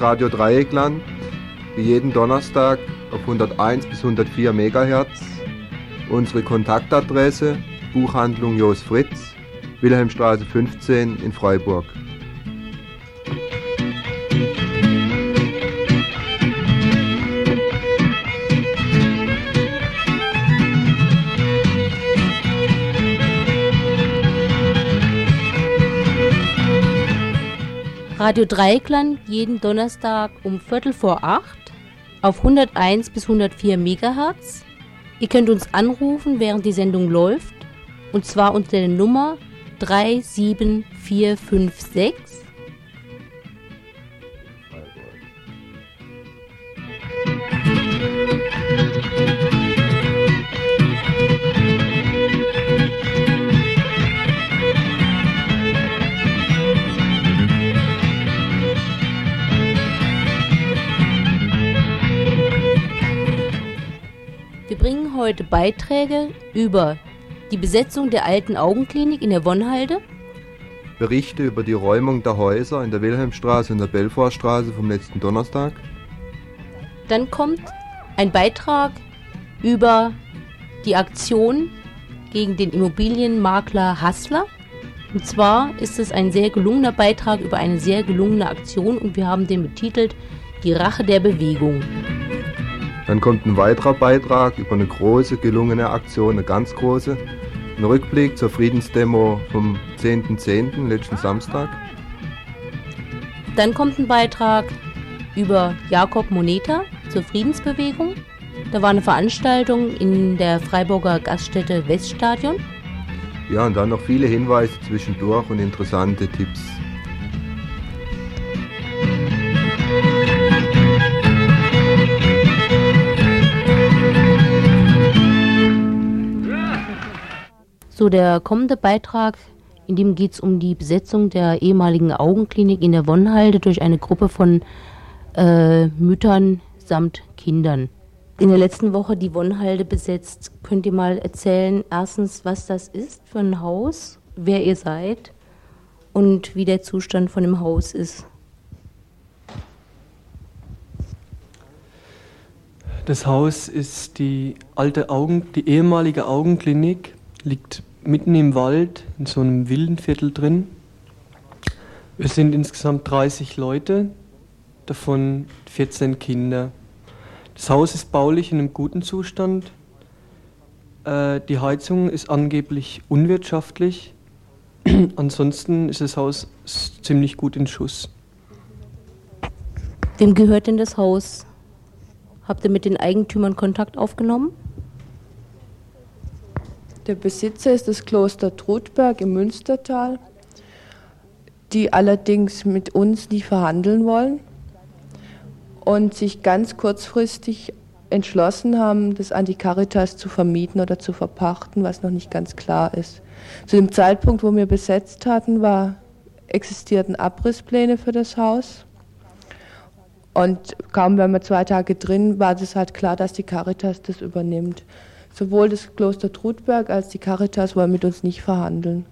Radio Dreieckland, wie jeden Donnerstag auf 101 bis 104 MHz. Unsere Kontaktadresse Buchhandlung Jos Fritz, Wilhelmstraße 15 in Freiburg. Radio Dreiklang jeden Donnerstag um Viertel vor acht auf 101 bis 104 Megahertz. Ihr könnt uns anrufen, während die Sendung läuft, und zwar unter der Nummer 37456. heute Beiträge über die Besetzung der alten Augenklinik in der Wonnhalde, Berichte über die Räumung der Häuser in der Wilhelmstraße und der Belfortstraße vom letzten Donnerstag. dann kommt ein Beitrag über die Aktion gegen den Immobilienmakler Hassler. Und zwar ist es ein sehr gelungener Beitrag über eine sehr gelungene Aktion und wir haben den betitelt Die Rache der Bewegung. Dann kommt ein weiterer Beitrag über eine große, gelungene Aktion, eine ganz große. Ein Rückblick zur Friedensdemo vom 10.10. letzten Samstag. Dann kommt ein Beitrag über Jakob Moneta zur Friedensbewegung. Da war eine Veranstaltung in der Freiburger Gaststätte Weststadion. Ja, und dann noch viele Hinweise zwischendurch und interessante Tipps. So, der kommende Beitrag, in dem geht es um die Besetzung der ehemaligen Augenklinik in der Wonnhalde durch eine Gruppe von äh, Müttern samt Kindern. In der letzten Woche die Wonnhalde besetzt. Könnt ihr mal erzählen, erstens, was das ist für ein Haus, wer ihr seid und wie der Zustand von dem Haus ist? Das Haus ist die alte Augen, die ehemalige Augenklinik, liegt mitten im Wald in so einem Villenviertel drin. Wir sind insgesamt 30 Leute, davon 14 Kinder. Das Haus ist baulich in einem guten Zustand. Äh, die Heizung ist angeblich unwirtschaftlich. Ansonsten ist das Haus ziemlich gut in Schuss. Wem gehört denn das Haus? Habt ihr mit den Eigentümern Kontakt aufgenommen? Der Besitzer ist das Kloster Trudberg im Münstertal, die allerdings mit uns nicht verhandeln wollen und sich ganz kurzfristig entschlossen haben, das an die Caritas zu vermieten oder zu verpachten, was noch nicht ganz klar ist. Zu dem Zeitpunkt, wo wir besetzt hatten, war, existierten Abrisspläne für das Haus. Und kaum waren wir zwei Tage drin, war es halt klar, dass die Caritas das übernimmt. Sowohl das Kloster Trudberg als die Caritas wollen mit uns nicht verhandeln.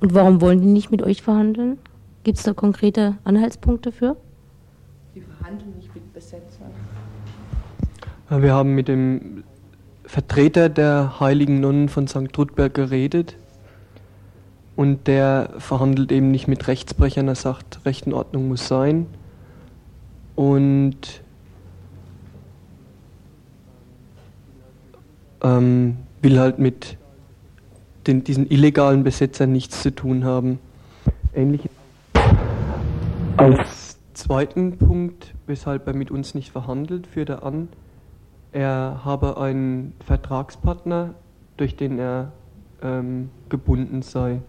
Und warum wollen die nicht mit euch verhandeln? Gibt es da konkrete Anhaltspunkte für? Die verhandeln nicht mit Besetzern. Wir haben mit dem Vertreter der heiligen Nonnen von St. Trudberg geredet und der verhandelt eben nicht mit Rechtsbrechern, er sagt, Recht und Ordnung muss sein und ähm, will halt mit den, diesen illegalen Besetzern nichts zu tun haben. Ähnlich als zweiten Punkt, weshalb er mit uns nicht verhandelt, führt er an, er habe einen Vertragspartner, durch den er ähm, gebunden sei.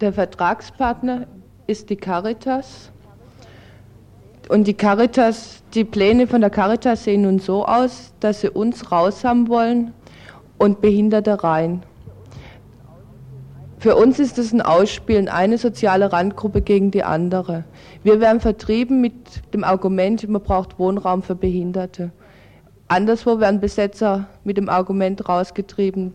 Der Vertragspartner ist die Caritas. Und die Caritas, die Pläne von der Caritas sehen nun so aus, dass sie uns raus haben wollen und Behinderte rein. Für uns ist es ein Ausspielen, eine soziale Randgruppe gegen die andere. Wir werden vertrieben mit dem Argument, man braucht Wohnraum für Behinderte. Anderswo werden Besetzer mit dem Argument rausgetrieben,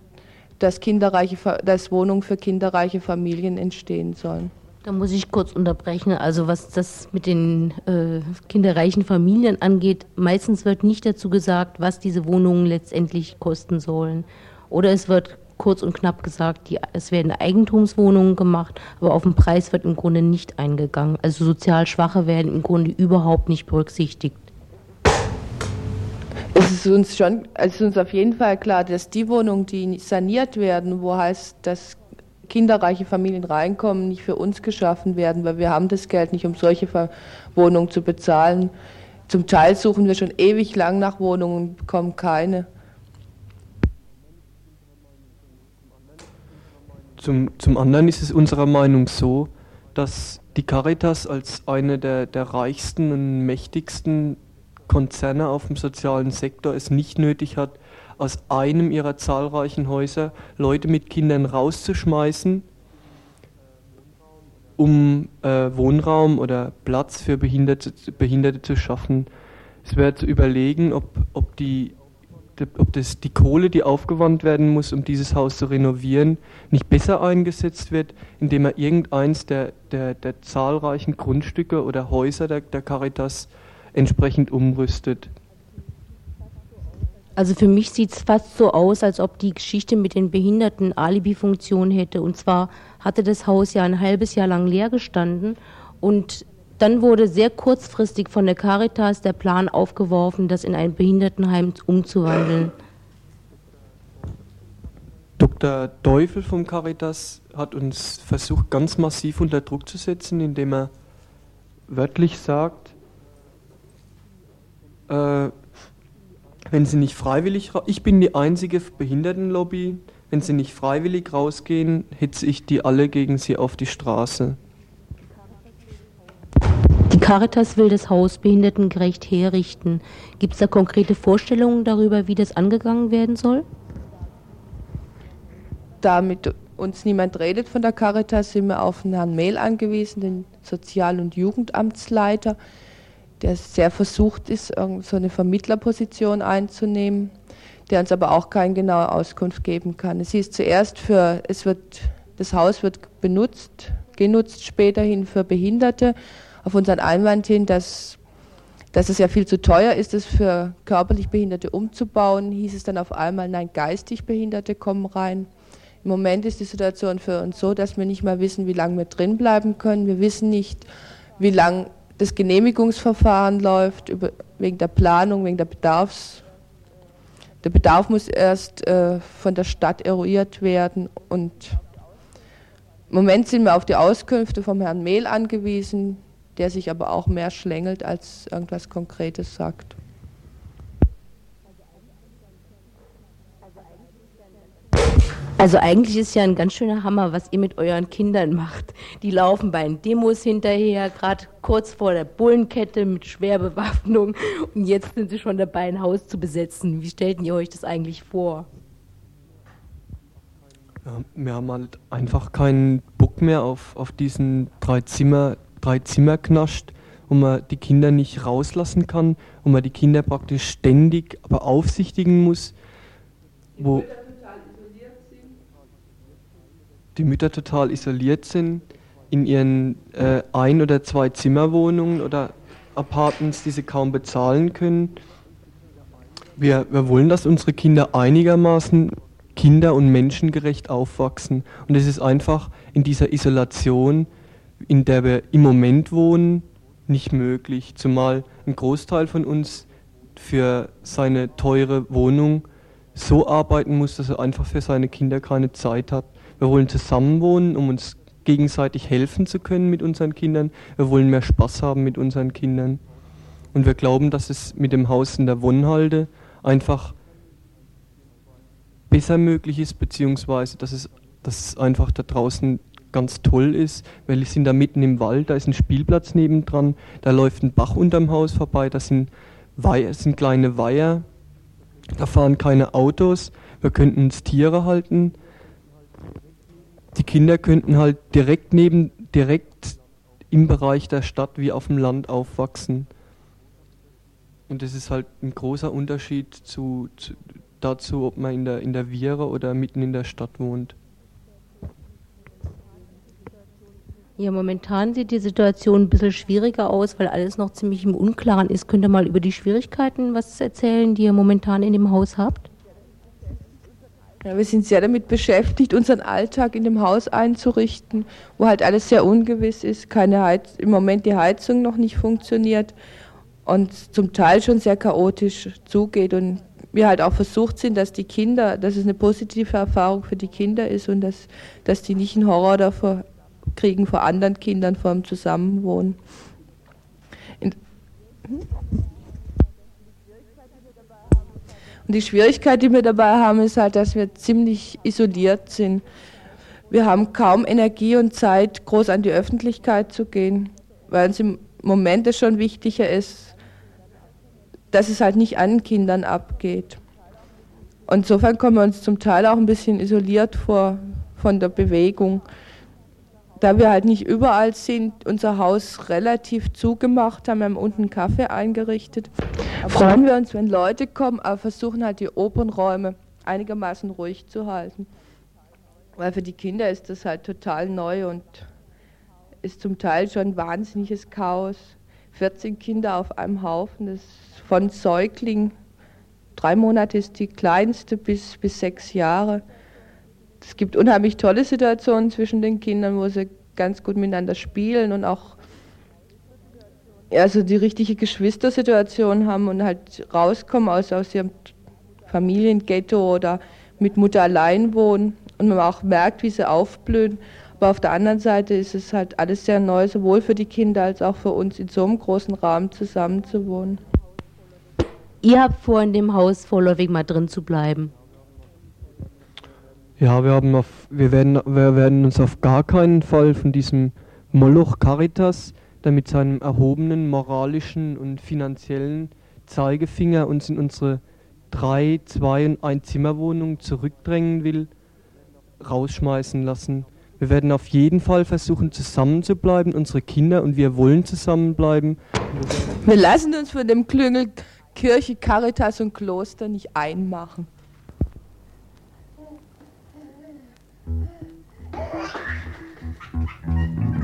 dass, kinderreiche, dass Wohnungen für kinderreiche Familien entstehen sollen. Da muss ich kurz unterbrechen. Also was das mit den äh, kinderreichen Familien angeht, meistens wird nicht dazu gesagt, was diese Wohnungen letztendlich kosten sollen. Oder es wird kurz und knapp gesagt, die, es werden Eigentumswohnungen gemacht, aber auf den Preis wird im Grunde nicht eingegangen. Also sozial Schwache werden im Grunde überhaupt nicht berücksichtigt. Es ist uns schon, es ist uns auf jeden Fall klar, dass die Wohnungen, die saniert werden, wo heißt, dass kinderreiche Familien reinkommen, nicht für uns geschaffen werden, weil wir haben das Geld nicht, um solche Wohnungen zu bezahlen. Zum Teil suchen wir schon ewig lang nach Wohnungen und bekommen keine. Zum, zum anderen ist es unserer Meinung so, dass die Caritas als eine der, der reichsten und mächtigsten Konzerne auf dem sozialen Sektor es nicht nötig hat, aus einem ihrer zahlreichen Häuser Leute mit Kindern rauszuschmeißen, um äh, Wohnraum oder Platz für Behinderte, Behinderte zu schaffen. Es wäre zu überlegen, ob, ob, die, ob das, die Kohle, die aufgewandt werden muss, um dieses Haus zu renovieren, nicht besser eingesetzt wird, indem er irgendeins der, der, der zahlreichen Grundstücke oder Häuser der, der Caritas entsprechend umrüstet. Also für mich sieht es fast so aus, als ob die Geschichte mit den Behinderten Alibi-Funktion hätte. Und zwar hatte das Haus ja ein halbes Jahr lang leer gestanden und dann wurde sehr kurzfristig von der Caritas der Plan aufgeworfen, das in ein Behindertenheim umzuwandeln. Dr. Teufel vom Caritas hat uns versucht, ganz massiv unter Druck zu setzen, indem er wörtlich sagt, äh, wenn sie nicht freiwillig, ich bin die einzige Behindertenlobby, wenn sie nicht freiwillig rausgehen, hitze ich die alle gegen sie auf die Straße. Die Caritas will das Haus behindertengerecht herrichten. Gibt es da konkrete Vorstellungen darüber, wie das angegangen werden soll? Damit uns niemand redet von der Caritas, sind wir auf Herrn Mehl angewiesen, den Sozial- und Jugendamtsleiter der sehr versucht ist, so eine Vermittlerposition einzunehmen, der uns aber auch keine genaue Auskunft geben kann. Es hieß zuerst für, es wird, das Haus wird benutzt, genutzt späterhin für Behinderte, auf unseren Einwand hin, dass, dass es ja viel zu teuer ist, es für körperlich Behinderte umzubauen, hieß es dann auf einmal, nein, geistig Behinderte kommen rein. Im Moment ist die Situation für uns so, dass wir nicht mal wissen, wie lange wir drin bleiben können. Wir wissen nicht, wie lange das Genehmigungsverfahren läuft über, wegen der Planung, wegen der Bedarfs. Der Bedarf muss erst äh, von der Stadt eruiert werden und im Moment sind wir auf die Auskünfte vom Herrn Mehl angewiesen, der sich aber auch mehr schlängelt als irgendwas Konkretes sagt. Also eigentlich ist ja ein ganz schöner Hammer, was ihr mit euren Kindern macht. Die laufen bei den Demos hinterher, gerade kurz vor der Bullenkette mit Schwerbewaffnung und jetzt sind sie schon dabei, ein Haus zu besetzen. Wie stellten ihr euch das eigentlich vor? Ja, wir haben halt einfach keinen Bock mehr auf, auf diesen drei Zimmer, drei wo man die Kinder nicht rauslassen kann, wo man die Kinder praktisch ständig aber aufsichtigen muss. Wo, die Mütter total isoliert sind in ihren äh, Ein- oder zwei Zimmerwohnungen oder Apartments, die sie kaum bezahlen können. Wir, wir wollen, dass unsere Kinder einigermaßen kinder- und menschengerecht aufwachsen. Und es ist einfach in dieser Isolation, in der wir im Moment wohnen, nicht möglich. Zumal ein Großteil von uns für seine teure Wohnung so arbeiten muss, dass er einfach für seine Kinder keine Zeit hat. Wir wollen zusammenwohnen, um uns gegenseitig helfen zu können mit unseren Kindern. Wir wollen mehr Spaß haben mit unseren Kindern. Und wir glauben, dass es mit dem Haus in der Wonnhalde einfach besser möglich ist, beziehungsweise dass es, dass es einfach da draußen ganz toll ist, weil wir sind da mitten im Wald, da ist ein Spielplatz nebendran, da läuft ein Bach unterm Haus vorbei, da sind, Weiher, sind kleine Weiher, da fahren keine Autos, wir könnten uns Tiere halten, die Kinder könnten halt direkt neben, direkt im Bereich der Stadt wie auf dem Land aufwachsen. Und das ist halt ein großer Unterschied zu, zu, dazu, ob man in der, in der Viera oder mitten in der Stadt wohnt. Ja, momentan sieht die Situation ein bisschen schwieriger aus, weil alles noch ziemlich im Unklaren ist. Könnt ihr mal über die Schwierigkeiten was erzählen, die ihr momentan in dem Haus habt? Ja, wir sind sehr damit beschäftigt, unseren Alltag in dem Haus einzurichten, wo halt alles sehr ungewiss ist, keine Heiz im Moment die Heizung noch nicht funktioniert und zum Teil schon sehr chaotisch zugeht und wir halt auch versucht sind, dass die Kinder, dass es eine positive Erfahrung für die Kinder ist und dass, dass die nicht einen Horror davor kriegen vor anderen Kindern vor dem Zusammenwohnen. Und die Schwierigkeit, die wir dabei haben, ist halt, dass wir ziemlich isoliert sind. Wir haben kaum Energie und Zeit, groß an die Öffentlichkeit zu gehen, weil uns im Moment es schon wichtiger ist, dass es halt nicht an Kindern abgeht. Und insofern kommen wir uns zum Teil auch ein bisschen isoliert vor von der Bewegung da wir halt nicht überall sind, unser Haus relativ zugemacht haben, wir haben unten Kaffee eingerichtet. Freuen wir uns, wenn Leute kommen, aber versuchen halt die Opernräume einigermaßen ruhig zu halten. Weil für die Kinder ist das halt total neu und ist zum Teil schon wahnsinniges Chaos. 14 Kinder auf einem Haufen, das von Säugling, drei Monate ist die kleinste bis, bis sechs Jahre es gibt unheimlich tolle Situationen zwischen den Kindern, wo sie ganz gut miteinander spielen und auch also die richtige Geschwistersituation haben und halt rauskommen aus, aus ihrem Familienghetto oder mit Mutter allein wohnen und man auch merkt, wie sie aufblühen. Aber auf der anderen Seite ist es halt alles sehr neu, sowohl für die Kinder als auch für uns in so einem großen Rahmen zusammenzuwohnen. Ihr habt vor, in dem Haus vorläufig mal drin zu bleiben. Ja, wir, haben auf, wir, werden, wir werden uns auf gar keinen Fall von diesem Moloch Caritas, der mit seinem erhobenen moralischen und finanziellen Zeigefinger uns in unsere drei, zwei und ein Zimmerwohnung zurückdrängen will, rausschmeißen lassen. Wir werden auf jeden Fall versuchen, zusammenzubleiben, unsere Kinder und wir wollen zusammenbleiben. Wir lassen uns von dem Klüngel Kirche, Caritas und Kloster nicht einmachen. Thank you.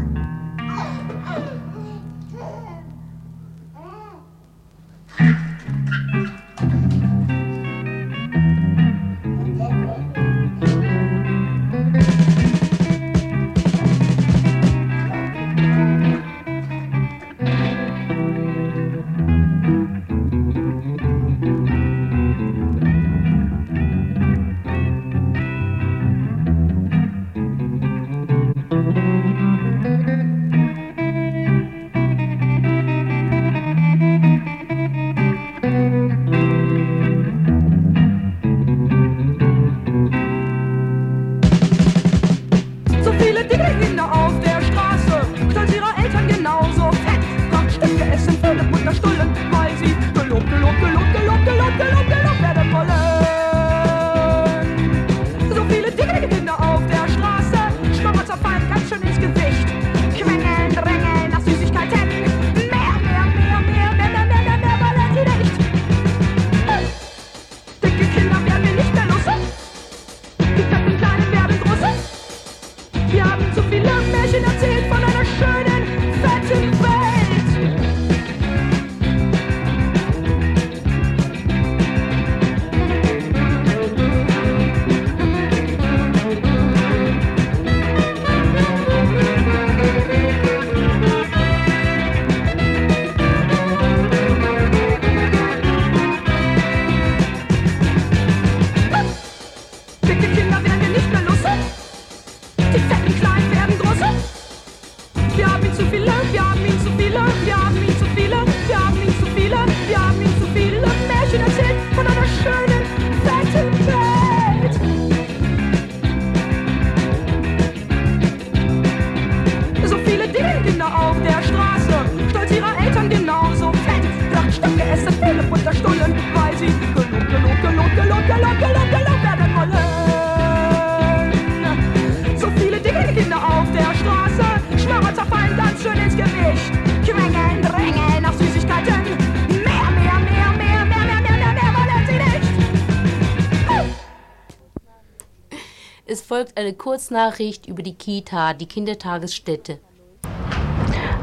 Folgt eine Kurznachricht über die Kita, die Kindertagesstätte.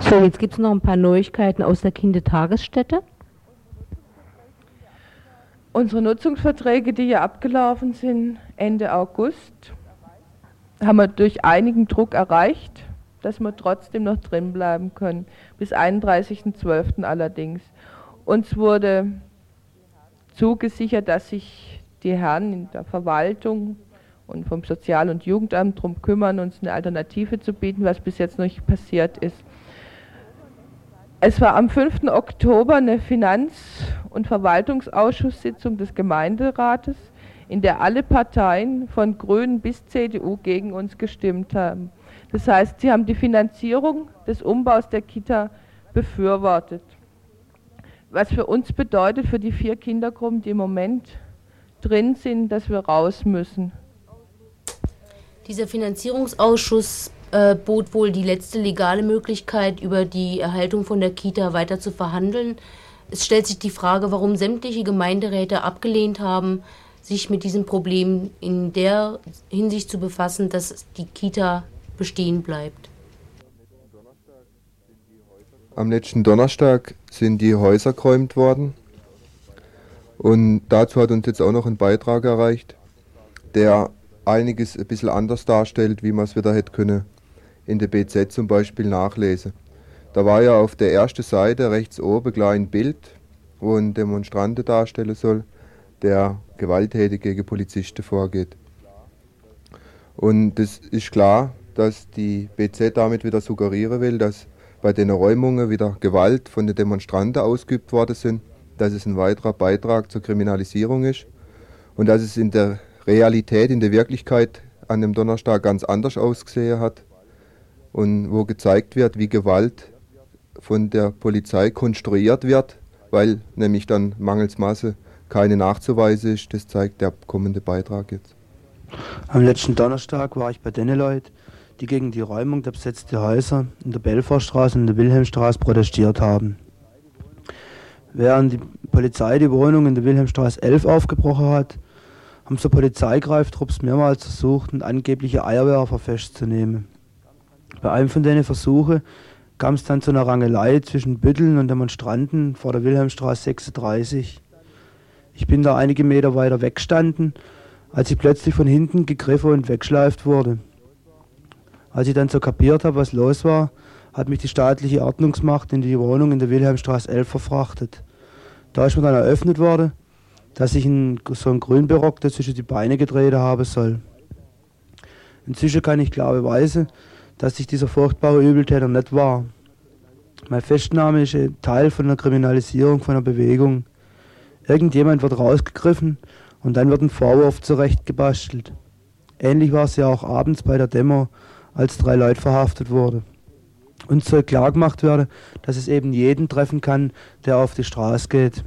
So, jetzt gibt es noch ein paar Neuigkeiten aus der Kindertagesstätte. Unsere Nutzungsverträge, die ja abgelaufen sind Ende August, haben wir durch einigen Druck erreicht, dass wir trotzdem noch drin bleiben können. Bis 31.12. allerdings. Uns wurde zugesichert, dass sich die Herren in der Verwaltung und vom Sozial- und Jugendamt darum kümmern, uns eine Alternative zu bieten, was bis jetzt noch nicht passiert ist. Es war am 5. Oktober eine Finanz- und Verwaltungsausschusssitzung des Gemeinderates, in der alle Parteien von Grünen bis CDU gegen uns gestimmt haben. Das heißt, sie haben die Finanzierung des Umbaus der Kita befürwortet. Was für uns bedeutet, für die vier Kindergruppen, die im Moment drin sind, dass wir raus müssen. Dieser Finanzierungsausschuss äh, bot wohl die letzte legale Möglichkeit, über die Erhaltung von der Kita weiter zu verhandeln. Es stellt sich die Frage, warum sämtliche Gemeinderäte abgelehnt haben, sich mit diesem Problem in der Hinsicht zu befassen, dass die Kita bestehen bleibt. Am letzten Donnerstag sind die Häuser geräumt worden. Und dazu hat uns jetzt auch noch ein Beitrag erreicht, der einiges ein bisschen anders darstellt, wie man es wieder hätte können in der BZ zum Beispiel nachlesen. Da war ja auf der ersten Seite rechts oben gleich ein Bild, wo ein Demonstrante darstellen soll, der gewalttätig gegen Polizisten vorgeht. Und es ist klar, dass die BZ damit wieder suggerieren will, dass bei den Räumungen wieder Gewalt von den Demonstranten ausgeübt worden sind, dass es ein weiterer Beitrag zur Kriminalisierung ist und dass es in der Realität, in der Wirklichkeit an dem Donnerstag ganz anders ausgesehen hat und wo gezeigt wird, wie Gewalt von der Polizei konstruiert wird, weil nämlich dann mangels Masse keine Nachzuweise ist. Das zeigt der kommende Beitrag jetzt. Am letzten Donnerstag war ich bei den Leuten, die gegen die Räumung der besetzten Häuser in der Belfortstraße und der Wilhelmstraße protestiert haben. Während die Polizei die Wohnung in der Wilhelmstraße 11 aufgebrochen hat, haben so Polizeigreiftrupps mehrmals versucht, angebliche Eierwerfer festzunehmen. Bei einem von den Versuchen kam es dann zu einer Rangelei zwischen Bütteln und Demonstranten vor der Wilhelmstraße 36. Ich bin da einige Meter weiter weggestanden, als ich plötzlich von hinten gegriffen und wegschleift wurde. Als ich dann so kapiert habe, was los war, hat mich die staatliche Ordnungsmacht in die Wohnung in der Wilhelmstraße 11 verfrachtet. Da ist mir dann eröffnet worden, dass ich in so einen Grünberockter zwischen die Beine gedreht haben soll. Inzwischen kann ich klar beweisen, dass ich dieser furchtbare Übeltäter nicht war. Mein Festnahme ist Teil von der Kriminalisierung von einer Bewegung. Irgendjemand wird rausgegriffen und dann wird ein Vorwurf zurechtgebastelt. Ähnlich war es ja auch abends bei der Demo, als drei Leute verhaftet wurden. Uns soll klar gemacht werden, dass es eben jeden treffen kann, der auf die Straße geht.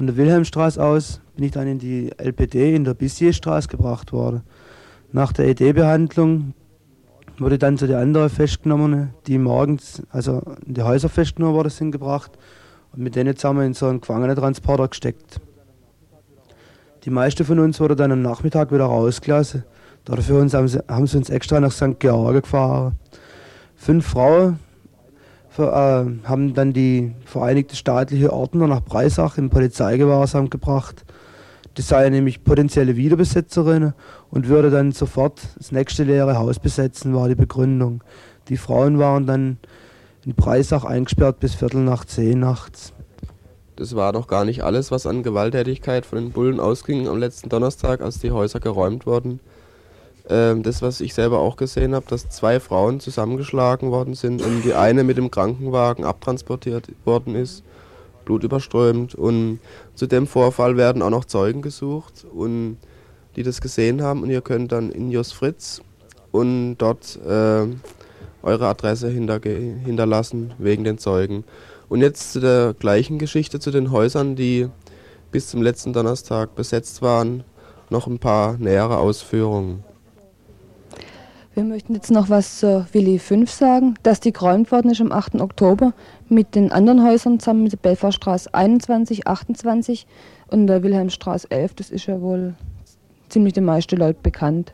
Von der Wilhelmstraße aus bin ich dann in die LPD in der Bissierstraße gebracht worden. Nach der ED-Behandlung wurde dann zu den anderen Festgenommenen, die morgens, also in die Häuser festgenommen worden sind, gebracht und mit denen zusammen in so einen Gefangenentransporter gesteckt. Die meisten von uns wurden dann am Nachmittag wieder rausgelassen. Dafür haben sie, uns extra nach St. George gefahren. Fünf Frauen haben dann die Vereinigte Staatliche Ordner nach Breisach in Polizeigewahrsam gebracht. Die sei nämlich potenzielle Wiederbesetzerinnen und würde dann sofort das nächste leere Haus besetzen, war die Begründung. Die Frauen waren dann in Breisach eingesperrt bis Viertel nach zehn nachts. Das war doch gar nicht alles, was an Gewalttätigkeit von den Bullen ausging am letzten Donnerstag, als die Häuser geräumt wurden. Ähm, das, was ich selber auch gesehen habe, dass zwei Frauen zusammengeschlagen worden sind und die eine mit dem Krankenwagen abtransportiert worden ist, blutüberströmt. Und zu dem Vorfall werden auch noch Zeugen gesucht und die das gesehen haben. Und ihr könnt dann in Jos Fritz und dort äh, eure Adresse hinterlassen wegen den Zeugen. Und jetzt zu der gleichen Geschichte zu den Häusern, die bis zum letzten Donnerstag besetzt waren, noch ein paar nähere Ausführungen. Wir möchten jetzt noch was zur Willi 5 sagen, dass die geräumt worden ist am 8. Oktober mit den anderen Häusern zusammen mit der Belfortstraße 21, 28 und der Wilhelmstraße 11. Das ist ja wohl ziemlich den meisten Leuten bekannt.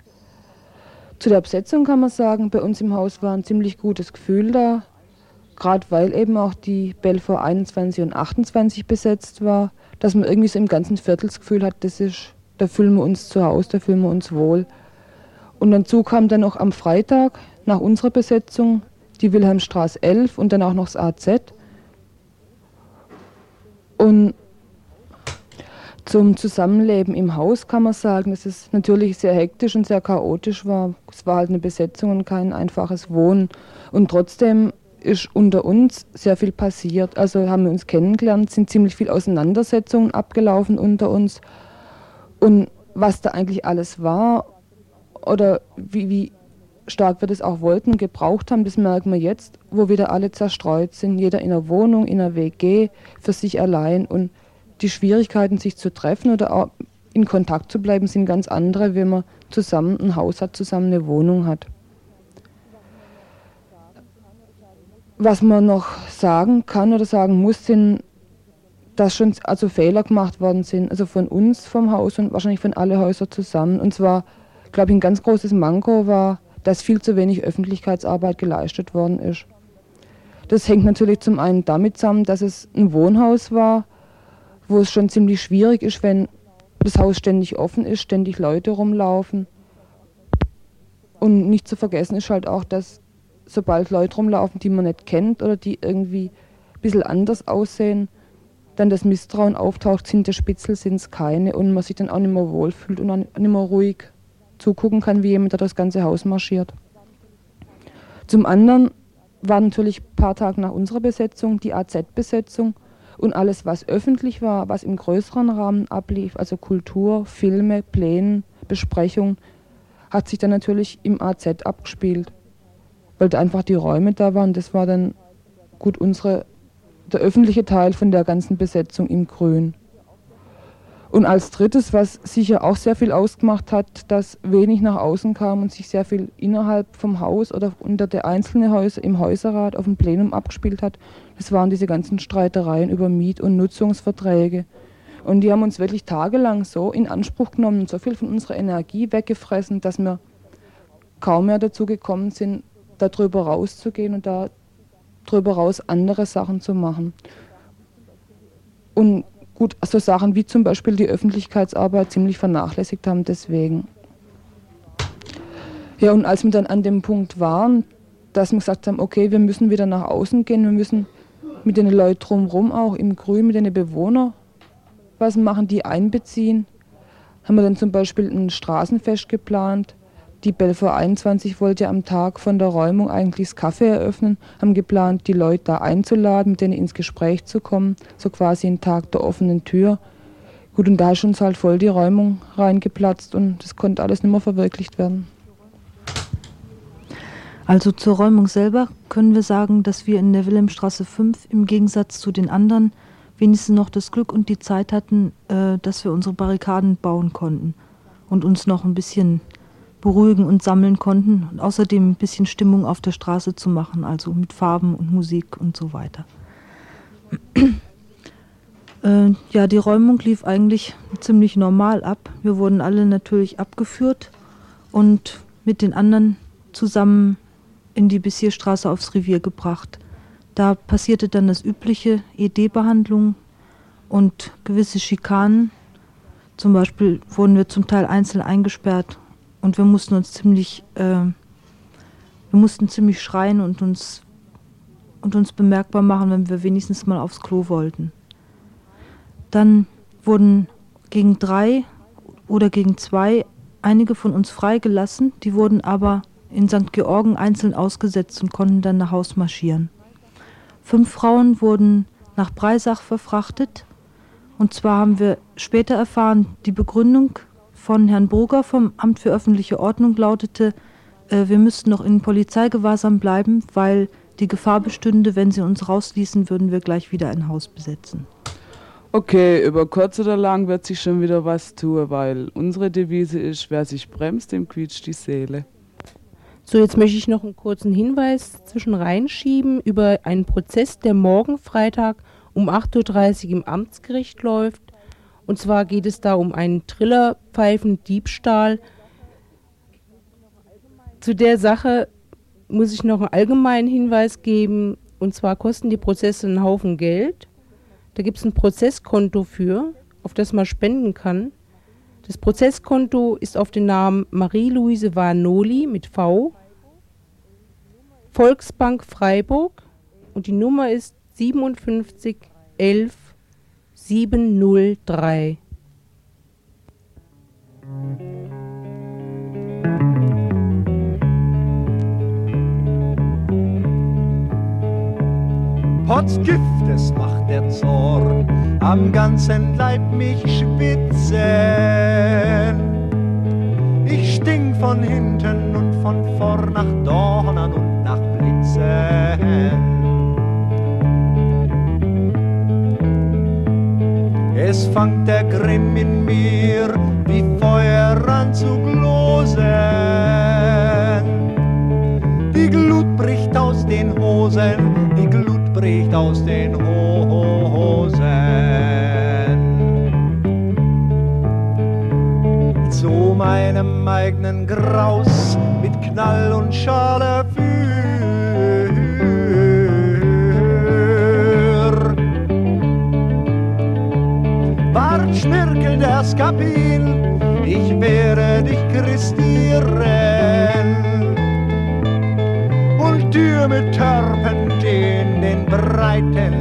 Zu der Besetzung kann man sagen, bei uns im Haus war ein ziemlich gutes Gefühl da, gerade weil eben auch die Belfort 21 und 28 besetzt war, dass man irgendwie so im ganzen Viertel das Gefühl hat, das ist, da fühlen wir uns zu Hause, da fühlen wir uns wohl. Und dazu kam dann noch am Freitag nach unserer Besetzung die Wilhelmstraße 11 und dann auch noch das AZ. Und zum Zusammenleben im Haus kann man sagen, dass es natürlich sehr hektisch und sehr chaotisch war. Es war halt eine Besetzung und kein einfaches Wohnen. Und trotzdem ist unter uns sehr viel passiert. Also haben wir uns kennengelernt, sind ziemlich viel Auseinandersetzungen abgelaufen unter uns. Und was da eigentlich alles war oder wie, wie stark wir das auch wollten und gebraucht haben, das merken wir jetzt, wo wieder alle zerstreut sind, jeder in einer Wohnung, in einer WG, für sich allein. Und die Schwierigkeiten, sich zu treffen oder auch in Kontakt zu bleiben, sind ganz andere, wenn man zusammen ein Haus hat, zusammen eine Wohnung hat. Was man noch sagen kann oder sagen muss, sind, dass schon also Fehler gemacht worden sind, also von uns vom Haus und wahrscheinlich von allen Häusern zusammen. Und zwar, glaube ich, ein ganz großes Manko war, dass viel zu wenig Öffentlichkeitsarbeit geleistet worden ist. Das hängt natürlich zum einen damit zusammen, dass es ein Wohnhaus war, wo es schon ziemlich schwierig ist, wenn das Haus ständig offen ist, ständig Leute rumlaufen. Und nicht zu vergessen ist halt auch, dass sobald Leute rumlaufen, die man nicht kennt oder die irgendwie ein bisschen anders aussehen, dann das Misstrauen auftaucht, sind der Spitzel, sind es keine und man sich dann auch nicht mehr wohlfühlt und auch nicht mehr ruhig zugucken kann, wie jemand da das ganze Haus marschiert. Zum anderen war natürlich ein paar Tage nach unserer Besetzung die AZ-Besetzung und alles, was öffentlich war, was im größeren Rahmen ablief, also Kultur, Filme, Pläne, Besprechungen, hat sich dann natürlich im AZ abgespielt, weil da einfach die Räume da waren. Das war dann gut unsere, der öffentliche Teil von der ganzen Besetzung im Grün. Und als drittes, was sicher auch sehr viel ausgemacht hat, dass wenig nach außen kam und sich sehr viel innerhalb vom Haus oder unter der einzelnen Häuser im Häuserrat auf dem Plenum abgespielt hat, das waren diese ganzen Streitereien über Miet- und Nutzungsverträge. Und die haben uns wirklich tagelang so in Anspruch genommen und so viel von unserer Energie weggefressen, dass wir kaum mehr dazu gekommen sind, darüber rauszugehen und darüber raus andere Sachen zu machen. Und gut, so Sachen wie zum Beispiel die Öffentlichkeitsarbeit ziemlich vernachlässigt haben deswegen. Ja, und als wir dann an dem Punkt waren, dass wir gesagt haben, okay, wir müssen wieder nach außen gehen, wir müssen mit den Leuten drumherum auch im Grün, mit den Bewohnern was machen, die einbeziehen, haben wir dann zum Beispiel ein Straßenfest geplant, die Belfer 21 wollte am Tag von der Räumung eigentlich das Kaffee eröffnen, haben geplant, die Leute da einzuladen, mit denen ins Gespräch zu kommen, so quasi ein Tag der offenen Tür. Gut, und da ist uns halt voll die Räumung reingeplatzt und das konnte alles nicht mehr verwirklicht werden. Also zur Räumung selber können wir sagen, dass wir in der Wilhelmstraße 5 im Gegensatz zu den anderen wenigstens noch das Glück und die Zeit hatten, äh, dass wir unsere Barrikaden bauen konnten und uns noch ein bisschen beruhigen und sammeln konnten und außerdem ein bisschen Stimmung auf der Straße zu machen, also mit Farben und Musik und so weiter. äh, ja, die Räumung lief eigentlich ziemlich normal ab. Wir wurden alle natürlich abgeführt und mit den anderen zusammen in die Bissierstraße aufs Revier gebracht. Da passierte dann das übliche ED-Behandlung und gewisse Schikanen. Zum Beispiel wurden wir zum Teil einzeln eingesperrt und wir mussten uns ziemlich, äh, wir mussten ziemlich schreien und uns, und uns bemerkbar machen, wenn wir wenigstens mal aufs Klo wollten. Dann wurden gegen drei oder gegen zwei einige von uns freigelassen, die wurden aber in St. Georgen einzeln ausgesetzt und konnten dann nach Haus marschieren. Fünf Frauen wurden nach Breisach verfrachtet. Und zwar haben wir später erfahren, die Begründung von Herrn Brugger vom Amt für öffentliche Ordnung lautete, äh, wir müssten noch in Polizeigewahrsam bleiben, weil die Gefahr bestünde, wenn sie uns rausließen, würden wir gleich wieder ein Haus besetzen. Okay, über kurz oder lang wird sich schon wieder was tun, weil unsere Devise ist, wer sich bremst, dem quietscht die Seele. So, jetzt möchte ich noch einen kurzen Hinweis zwischen reinschieben über einen Prozess, der morgen Freitag um 8.30 Uhr im Amtsgericht läuft Und zwar geht es da um einen Trillerpfeifendiebstahl. Zu der Sache muss ich noch einen allgemeinen Hinweis geben. Und zwar kosten die Prozesse einen Haufen Geld. Da gibt es ein Prozesskonto für, auf das man spenden kann. Das Prozesskonto ist auf den Namen Marie-Louise Vanoli mit V, Volksbank Freiburg und die Nummer ist 57 11 703. Potzgift, es macht der Zorn, am ganzen Leib mich schwitzen. Ich stink von hinten und von vorn nach Donnern und nach Blitzen. Es fangt der Grimm in mir wie Feuer an zu glosen. Die Glut bricht aus den Hosen, die Glut bricht aus den Hosen. Zu meinem eigenen Graus mit Knall und Schale für. Der Skapin, ich werde dich christieren. Und dir mit Terpentin den breiten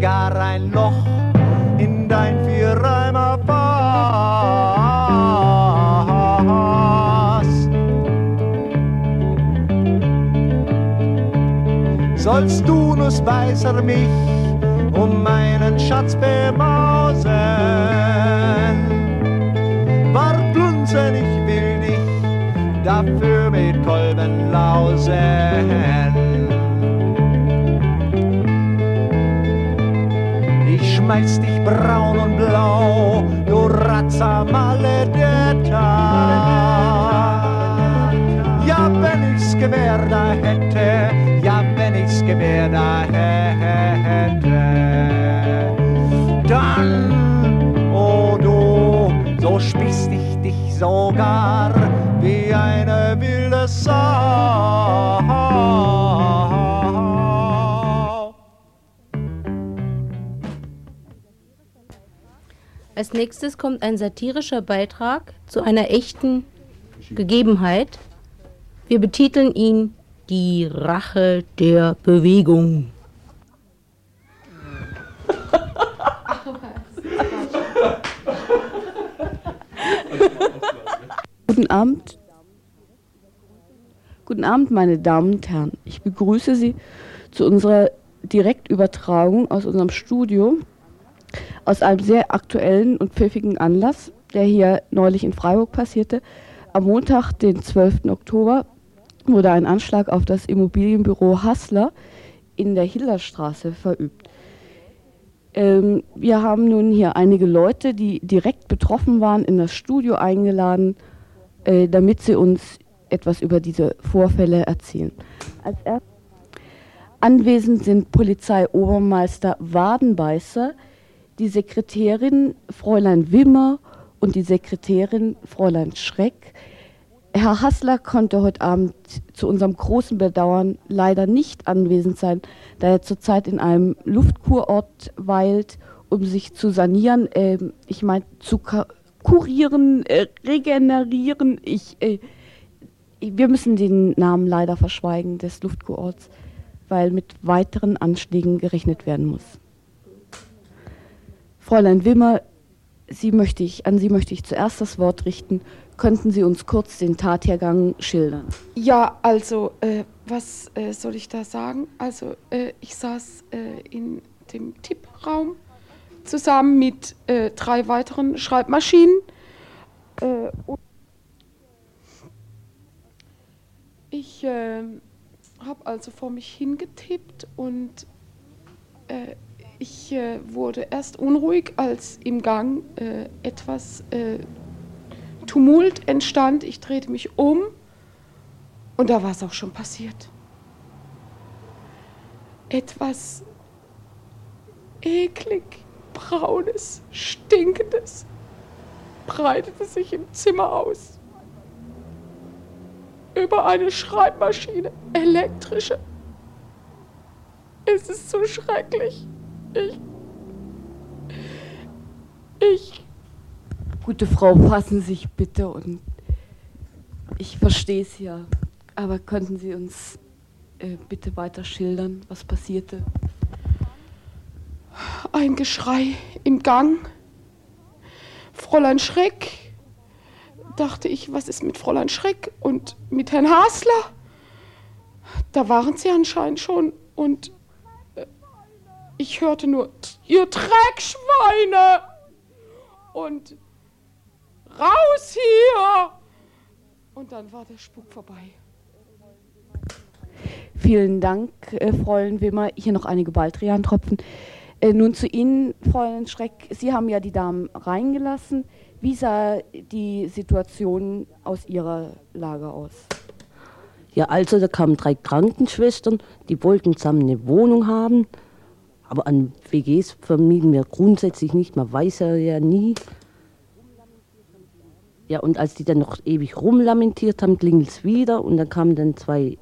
gar ein Loch in dein Vierreimer Fass. Sollst du nus weißer mich um meinen Schatz bemausen. War blunzen, ich will dich dafür mit Kolben schmeiß dich braun und blau, du Razza maledetta. Ja, wenn ich's Gewehr da hätte, ja, wenn ich's Gewehr da hätte, Als nächstes kommt ein satirischer Beitrag zu einer echten Gegebenheit. Wir betiteln ihn Die Rache der Bewegung. Guten Abend. Guten Abend, meine Damen und Herren. Ich begrüße Sie zu unserer Direktübertragung aus unserem Studio aus einem sehr aktuellen und pfiffigen Anlass, der hier neulich in Freiburg passierte. Am Montag, den 12. Oktober, wurde ein Anschlag auf das Immobilienbüro Hassler in der Hillerstraße verübt. Ähm, wir haben nun hier einige Leute, die direkt betroffen waren, in das Studio eingeladen, äh, damit sie uns etwas über diese Vorfälle erzählen. Als erstes anwesend sind Polizeiobermeister Wadenbeißer, die Sekretärin Fräulein Wimmer und die Sekretärin Fräulein Schreck. Herr Hassler konnte heute Abend zu unserem großen Bedauern leider nicht anwesend sein, da er zurzeit in einem Luftkurort weilt, um sich zu sanieren, äh, ich meine zu kurieren, äh, regenerieren. Ich, äh, wir müssen den Namen leider verschweigen des Luftkurorts, weil mit weiteren Anschlägen gerechnet werden muss. Fräulein Wimmer, Sie möchte ich, an Sie möchte ich zuerst das Wort richten. Könnten Sie uns kurz den Tathergang schildern? Ja, also, äh, was äh, soll ich da sagen? Also, äh, ich saß äh, in dem Tippraum zusammen mit äh, drei weiteren Schreibmaschinen. Äh, Ich habe also vor mich hingetippt und ich äh, wurde erst unruhig, als im Gang äh, etwas äh, Tumult entstand. Ich drehte mich um und da war es auch schon passiert. Etwas eklig, braunes, stinkendes breitete sich im Zimmer aus. Über eine Schreibmaschine, elektrische. Es ist so schrecklich. Ich. Ich. Gute Frau, fassen Sie sich bitte und ich verstehe es ja. Aber könnten Sie uns äh, bitte weiter schildern, was passierte? Ein Geschrei im Gang. Fräulein Schreck. Dachte ich, was ist mit Fräulein Schreck und mit Herrn Hasler? Da waren sie anscheinend schon und ich hörte nur, ihr Dreckschweine! Und raus hier! Und dann war der Spuk vorbei. Vielen Dank, äh, Fräulein Wimmer. Hier noch einige Baldrian-Tropfen. Äh, nun zu Ihnen, Fräulein Schreck. Sie haben ja die Damen reingelassen. Wie sah die Situation aus Ihrer Lage aus? Ja, also da kamen drei Krankenschwestern, die wollten zusammen eine Wohnung haben. Aber an WGs vermieden wir grundsätzlich nicht, man weiß ja, nie. Ja, und als die dann noch ewig rumlamentiert haben, klingelt es wieder. Und dann kamen dann zwei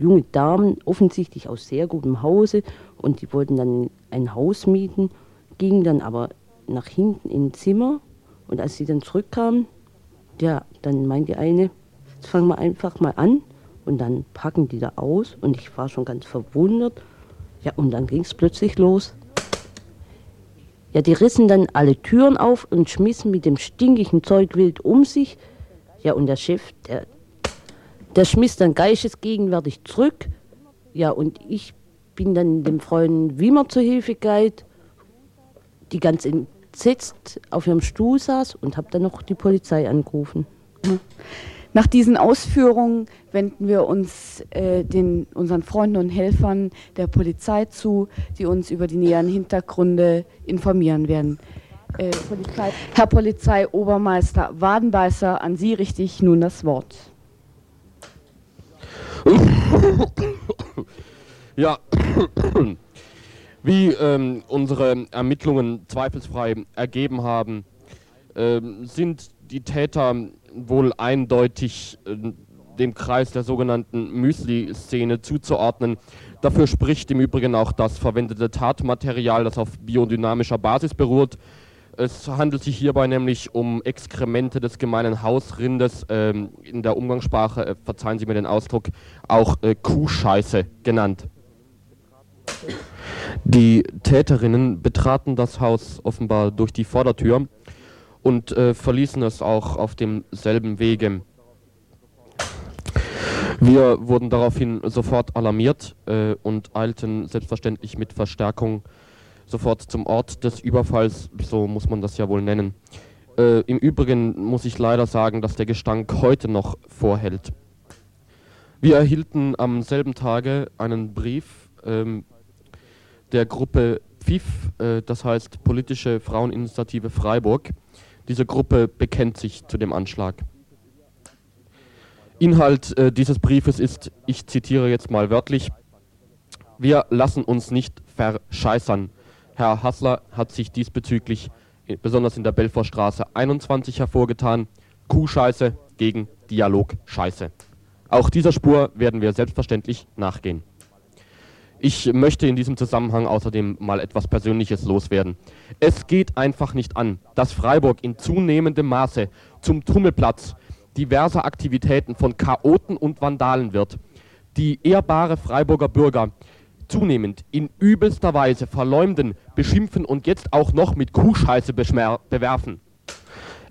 junge Damen, offensichtlich aus sehr gutem Hause. Und die wollten dann ein Haus mieten, gingen dann aber nach hinten in ein Zimmer. Und als sie dann zurückkamen, ja, dann meint die eine, jetzt fangen wir einfach mal an. Und dann packen die da aus. Und ich war schon ganz verwundert. Ja, und dann ging es plötzlich los. Ja, die rissen dann alle Türen auf und schmissen mit dem stinkigen Zeug wild um sich. Ja, und der Chef, der, der schmiss dann geistesgegenwärtig zurück. Ja, und ich bin dann dem Freund Wimmer zur Hilfe geeilt, die ganz entsetzt auf ihrem Stuhl saß und habe dann noch die Polizei angerufen. Nach diesen Ausführungen wenden wir uns äh, den, unseren Freunden und Helfern der Polizei zu, die uns über die näheren Hintergründe informieren werden. Äh, Polizei, Herr Polizeiobermeister Wadenbeißer, an Sie richte ich nun das Wort. Ja, wie ähm, unsere Ermittlungen zweifelsfrei ergeben haben, ähm, sind die Täter wohl eindeutig äh, dem Kreis der sogenannten Müsli-Szene zuzuordnen. Dafür spricht im Übrigen auch das verwendete Tatmaterial, das auf biodynamischer Basis beruht. Es handelt sich hierbei nämlich um Exkremente des gemeinen Hausrindes, ähm, in der Umgangssprache, äh, verzeihen Sie mir den Ausdruck, auch äh, Kuhscheiße genannt. Die Täterinnen betraten das Haus offenbar durch die Vordertür und äh, verließen es auch auf demselben Wege. Wir wurden daraufhin sofort alarmiert äh, und eilten selbstverständlich mit Verstärkung sofort zum Ort des Überfalls, so muss man das ja wohl nennen. Äh, Im Übrigen muss ich leider sagen, dass der Gestank heute noch vorhält. Wir erhielten am selben Tage einen Brief ähm, der Gruppe PFIF, äh, das heißt Politische Fraueninitiative Freiburg. Diese Gruppe bekennt sich zu dem Anschlag. Inhalt äh, dieses Briefes ist, ich zitiere jetzt mal wörtlich, wir lassen uns nicht verscheißern. Herr Hassler hat sich diesbezüglich äh, besonders in der Belfortstraße 21 hervorgetan. Kuhscheiße gegen Dialogscheiße. Auch dieser Spur werden wir selbstverständlich nachgehen. Ich möchte in diesem Zusammenhang außerdem mal etwas Persönliches loswerden. Es geht einfach nicht an, dass Freiburg in zunehmendem Maße zum Tummelplatz diverser Aktivitäten von Chaoten und Vandalen wird. Die ehrbare Freiburger Bürger zunehmend in übelster Weise verleumden, beschimpfen und jetzt auch noch mit Kuhscheiße bewerfen.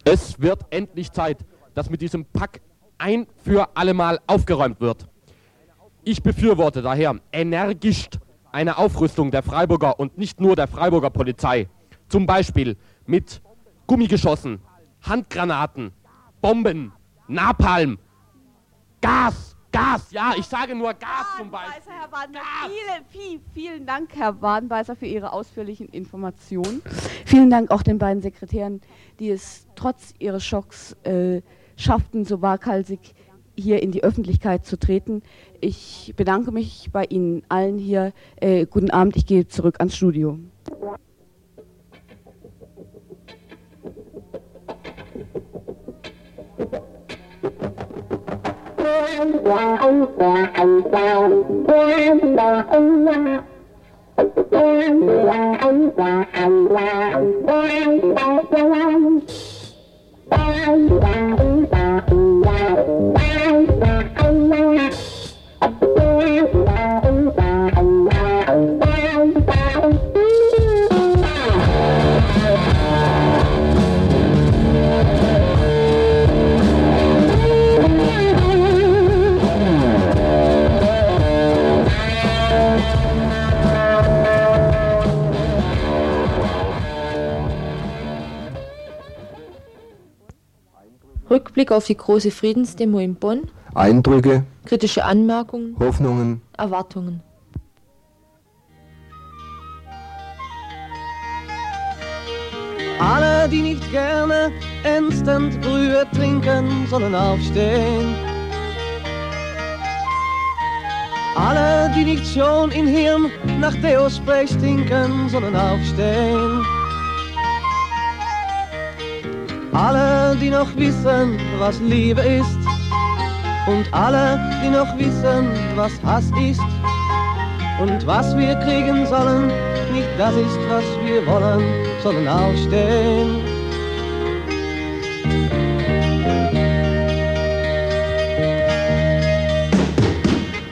Es wird endlich Zeit, dass mit diesem Pack ein für allemal aufgeräumt wird. Ich befürworte daher energisch eine Aufrüstung der Freiburger und nicht nur der Freiburger Polizei. Zum Beispiel mit Gummigeschossen, Handgranaten, Bomben, Napalm, Gas Gas, ja, ich sage nur Gas zum Beispiel. Herr Wadenbeißer, vielen, vielen, vielen Dank, Herr Wadenbeißer, für Ihre ausführlichen Informationen. Vielen Dank auch den beiden Sekretären, die es trotz ihres Schocks äh, schafften, so waghalsig hier in die Öffentlichkeit zu treten. Ich bedanke mich bei Ihnen allen hier. Äh, guten Abend, ich gehe zurück ans Studio. Rückblick auf die große Friedensdemo in Bonn, Eindrücke, kritische Anmerkungen, Hoffnungen, Erwartungen. Alle, die nicht gerne Instant Brühe trinken, sollen aufstehen. Alle, die nicht schon in Hirn nach Deo-Spray stinken, sollen aufstehen. Alle, die noch wissen, was Liebe ist. Und alle, die noch wissen, was Hass ist. Und was wir kriegen sollen, nicht das ist, was wir wollen, sollen aufstehen.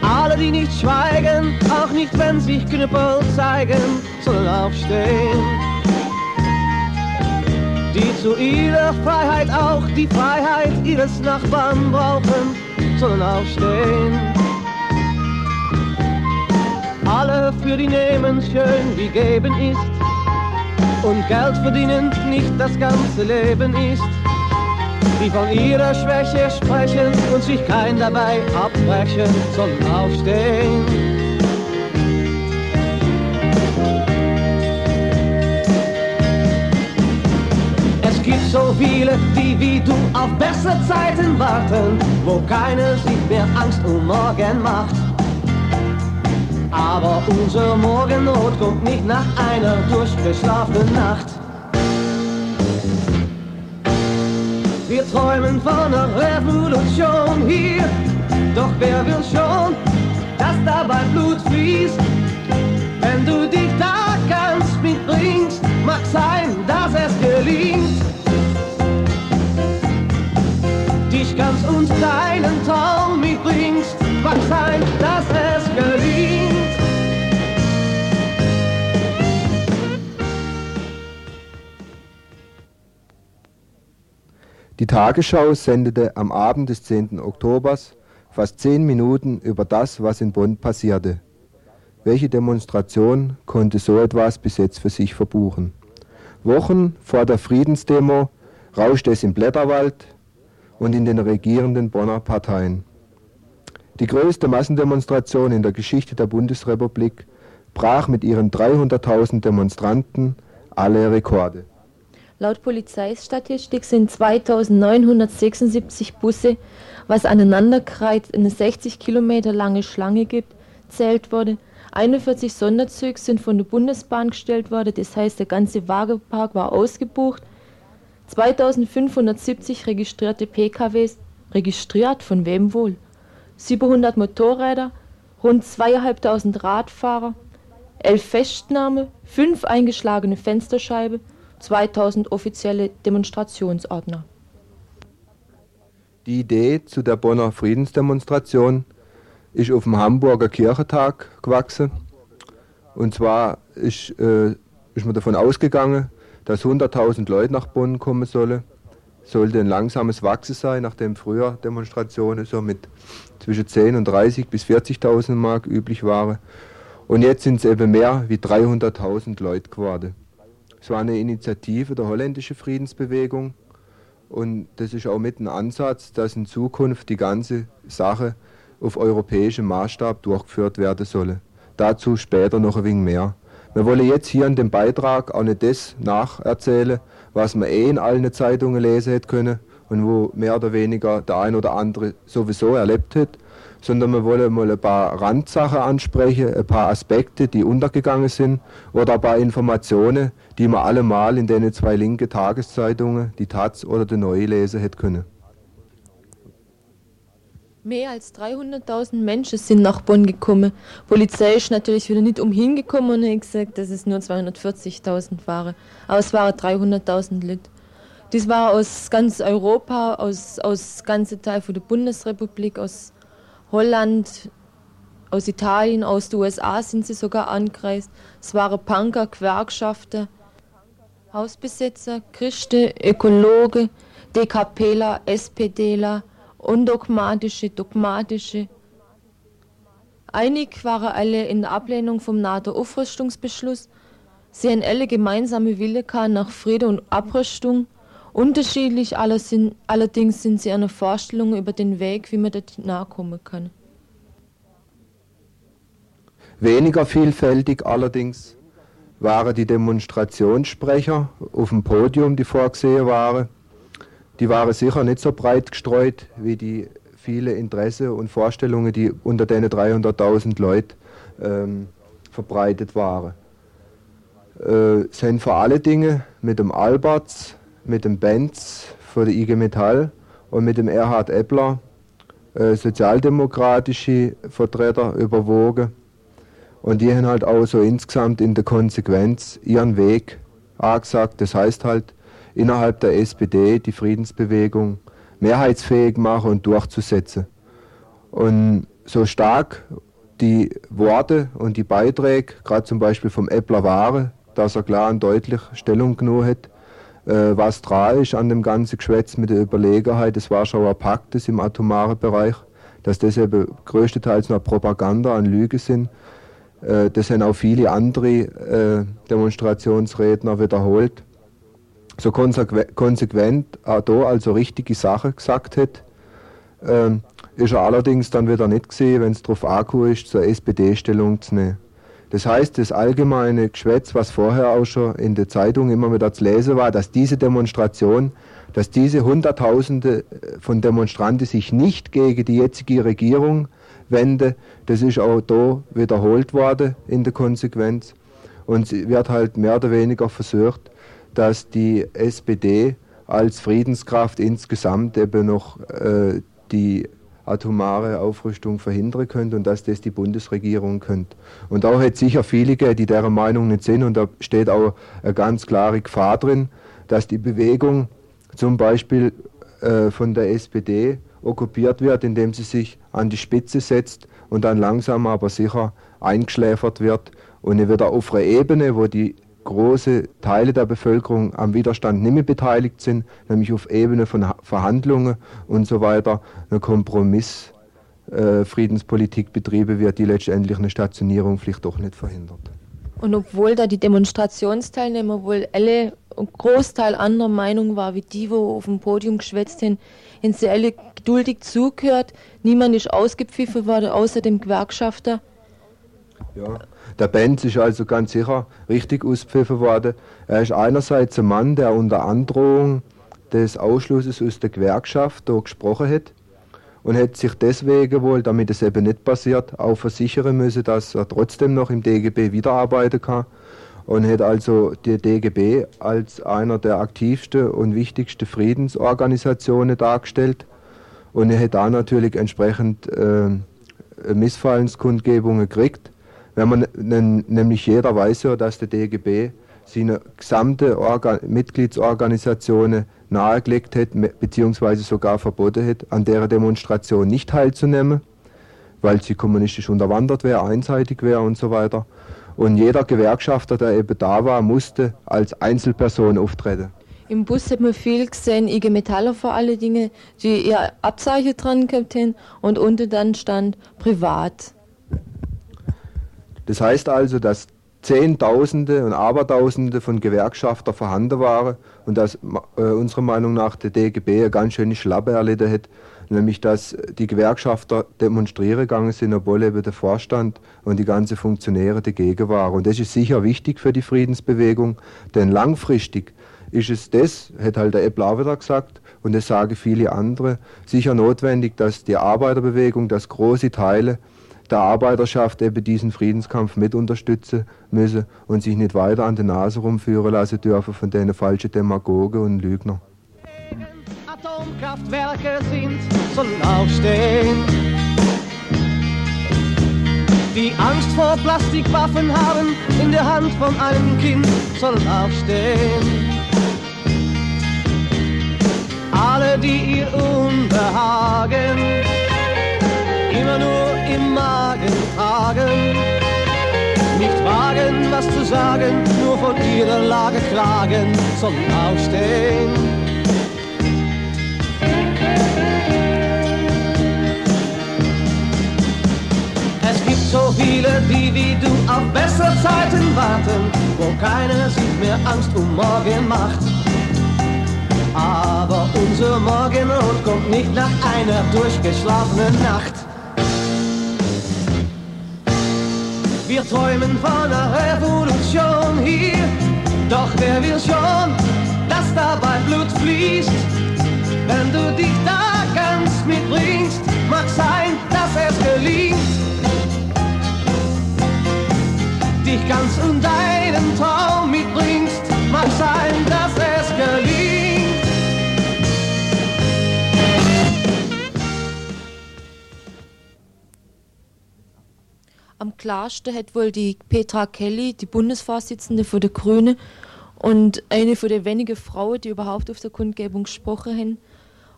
Alle, die nicht schweigen, auch nicht wenn sich Knüppel zeigen, sollen aufstehen. Die zu ihrer Freiheit auch die Freiheit ihres Nachbarn brauchen, sollen aufstehen. Alle für die nehmen schön wie geben ist und Geld verdienen nicht das ganze Leben ist. Die von ihrer Schwäche sprechen und sich kein dabei abbrechen, sollen aufstehen. So viele, die wie du auf bessere Zeiten warten, wo keiner sich mehr Angst um morgen macht. Aber unser Morgennot kommt nicht nach einer durchgeschlafenen Nacht. Wir träumen von einer Revolution hier, doch wer will schon, dass dabei Blut fließt? Wenn du dich da ganz mitbringst, mag sein, dass es gelingt. Ganz und deinen Traum mitbringst, mag sein, dass es gelingt. Die Tagesschau sendete am Abend des 10. Oktobers fast zehn Minuten über das, was in Bonn passierte. Welche Demonstration konnte so etwas bis jetzt für sich verbuchen? Wochen vor der Friedensdemo rauschte es im Blätterwald und in den regierenden Bonner Parteien. Die größte Massendemonstration in der Geschichte der Bundesrepublik brach mit ihren 300.000 Demonstranten alle Rekorde. Laut Polizeistatistik sind 2976 Busse, was aneinanderkreizt eine 60 Kilometer lange Schlange gibt, zählt wurde. 41 Sonderzüge sind von der Bundesbahn gestellt worden, das heißt der ganze Wagenpark war ausgebucht. 2570 registrierte PKWs, registriert von wem wohl? 700 Motorräder, rund 2500 Radfahrer, 11 Festnahme, 5 eingeschlagene Fensterscheibe, 2000 offizielle Demonstrationsordner. Die Idee zu der Bonner Friedensdemonstration ist auf dem Hamburger Kirchentag gewachsen. Und zwar ist, äh, ist man davon ausgegangen, dass 100.000 Leute nach Bonn kommen sollen. Sollte ein langsames Wachsen sein, nachdem früher Demonstrationen so mit zwischen 10 und 30 bis 40.000 Mark üblich waren. Und jetzt sind es eben mehr wie 300.000 Leute geworden. Es war eine Initiative der holländischen Friedensbewegung und das ist auch mit ein Ansatz, dass in Zukunft die ganze Sache auf europäischem Maßstab durchgeführt werden sollen. Dazu später noch ein wenig mehr. Wir wollen jetzt hier in dem Beitrag auch nicht das nacherzählen, was man eh in allen Zeitungen lesen hätte können und wo mehr oder weniger der ein oder andere sowieso erlebt hat, sondern wir wollen mal ein paar Randsachen ansprechen, ein paar Aspekte, die untergegangen sind oder ein paar Informationen, die man allemal in den zwei linken Tageszeitungen, die Taz oder die Neue lesen hätte können. Mehr als 300.000 Menschen sind nach Bonn gekommen. Polizei ist natürlich wieder nicht umhin gekommen und hat gesagt, dass es nur 240.000 waren. Aber es waren 300.000 Leute. Dies war aus ganz Europa, aus, aus ganzen Teil von der Bundesrepublik, aus Holland, aus Italien, aus den USA sind sie sogar angereist. Es waren Punker, Gewerkschafter, Hausbesetzer, Christen, Ökologe, DKPler, SPDler, undogmatische, dogmatische. Einig waren alle in der Ablehnung vom NATO-Aufrüstungsbeschluss. Sie haben alle gemeinsame Wille nach Friede und Abrüstung. Unterschiedlich allerdings sind sie eine Vorstellung über den Weg, wie man dort nachkommen kann. Weniger vielfältig allerdings waren die Demonstrationssprecher auf dem Podium, die vorgesehen waren. Die waren sicher nicht so breit gestreut wie die viele Interesse und Vorstellungen, die unter den 300.000 Leuten ähm, verbreitet waren. Äh, sind vor allen Dingen mit dem Alberts, mit dem Benz von der IG Metall und mit dem Erhard Eppler äh, sozialdemokratische Vertreter überwogen. Und die haben halt auch so insgesamt in der Konsequenz ihren Weg angesagt. Das heißt halt, innerhalb der SPD die Friedensbewegung mehrheitsfähig machen und durchzusetzen. Und so stark die Worte und die Beiträge, gerade zum Beispiel vom Eppler waren, dass er klar und deutlich Stellung genommen hat, äh, was dran ist an dem ganzen Geschwätz mit der Überlegenheit des Warschauer Paktes im atomaren Bereich, dass das eben größtenteils noch Propaganda und Lüge sind. Äh, das haben auch viele andere äh, Demonstrationsredner wiederholt so konsequent auch da also richtige Sachen gesagt hat, ähm, ist er allerdings dann wieder nicht gesehen, wenn es darauf angekommen ist, zur SPD Stellung zu nehmen. Das heißt, das allgemeine Geschwätz, was vorher auch schon in der Zeitung immer wieder zu lesen war, dass diese Demonstration, dass diese Hunderttausende äh, von Demonstranten sich nicht gegen die jetzige Regierung wenden, das ist auch da wiederholt worden in der Konsequenz. Und sie wird halt mehr oder weniger versucht, dass die SPD als Friedenskraft insgesamt eben noch äh, die atomare Aufrüstung verhindern könnte und dass das die Bundesregierung könnte. Und auch hat sicher viele, die deren Meinung nicht sind, und da steht auch eine ganz klare Gefahr drin, dass die Bewegung zum Beispiel äh, von der SPD okkupiert wird, indem sie sich an die Spitze setzt und dann langsam aber sicher eingeschläfert wird und wieder auf einer Ebene, wo die große Teile der Bevölkerung am Widerstand nicht mehr beteiligt sind, nämlich auf Ebene von Verhandlungen und so weiter, eine Kompromiss äh, betrieben wird, die letztendlich eine Stationierung vielleicht doch nicht verhindert. Und obwohl da die Demonstrationsteilnehmer wohl alle ein Großteil anderer Meinung war, wie die, wo auf dem Podium geschwätzt haben, haben sie alle geduldig zugehört. Niemand ist ausgepfiffen worden, außer dem Gewerkschafter. Ja, der Benz ist also ganz sicher richtig auspfiffen worden. Er ist einerseits ein Mann, der unter Androhung des Ausschlusses aus der Gewerkschaft hier gesprochen hat und hat sich deswegen wohl, damit es eben nicht passiert, auch versichern müssen, dass er trotzdem noch im DGB wiederarbeiten kann und hat also die DGB als einer der aktivsten und wichtigsten Friedensorganisationen dargestellt und er hat da natürlich entsprechend äh, Missfallenskundgebungen gekriegt wenn man nämlich jeder weiß ja, dass der DGB seine gesamte Organ Mitgliedsorganisationen nahegelegt hat, beziehungsweise sogar verboten hat, an der Demonstration nicht teilzunehmen, weil sie kommunistisch unterwandert wäre, einseitig wäre und so weiter. Und jeder Gewerkschafter, der eben da war, musste als Einzelperson auftreten. Im Bus hat man viel gesehen, IG Metaller vor allen Dingen, die ihr Abzeichen dran gehabt haben und unten dann stand privat. Das heißt also, dass Zehntausende und Abertausende von Gewerkschafter vorhanden waren und dass äh, unserer Meinung nach der DGB eine ganz schöne Schlappe erlitten hat, nämlich dass die Gewerkschafter demonstrieren gegangen sind, obwohl eben der Vorstand und die ganze Funktionäre dagegen waren. Und das ist sicher wichtig für die Friedensbewegung, denn langfristig ist es das, hat halt der Eppler wieder gesagt, und das sagen viele andere, sicher notwendig, dass die Arbeiterbewegung, dass große Teile der Arbeiterschaft eben diesen Friedenskampf mit unterstützen müssen und sich nicht weiter an der Nase rumführen lassen dürfen von den falschen Demagogen und Lügner. Atomkraftwerke sind, soll aufstehen. Die Angst vor Plastikwaffen haben in der Hand von einem Kind, soll aufstehen. Alle, die ihr Unbehagen immer nur im Magen tragen, nicht wagen, was zu sagen, nur von ihrer Lage klagen, sollen aufstehen. Es gibt so viele, die wie du auf bessere Zeiten warten, wo keiner sich mehr Angst um morgen macht. Aber unser Morgenrot kommt nicht nach einer durchgeschlafenen Nacht. Wir träumen von einer Revolution hier, doch wer will schon, dass dabei Blut fließt? Klarsten hat wohl die Petra Kelly, die Bundesvorsitzende für die Grüne und eine von den wenigen Frauen, die überhaupt auf der Kundgebung gesprochen haben,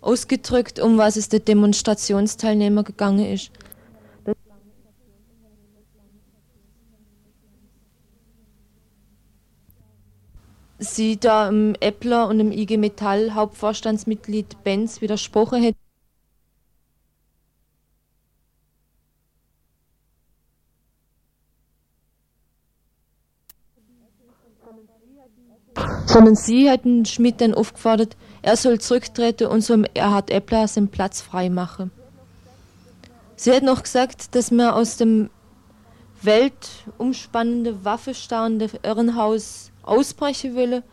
ausgedrückt, um was es der Demonstrationsteilnehmer gegangen ist. Sie da im Eppler und im IG Metall Hauptvorstandsmitglied Benz widersprochen hat. Sondern sie hätten Schmidt dann aufgefordert, er soll zurücktreten und so Erhard Eppler seinen Platz frei machen. Sie hat noch gesagt, dass man aus dem weltumspannende, waffenstarrende Irrenhaus ausbrechen will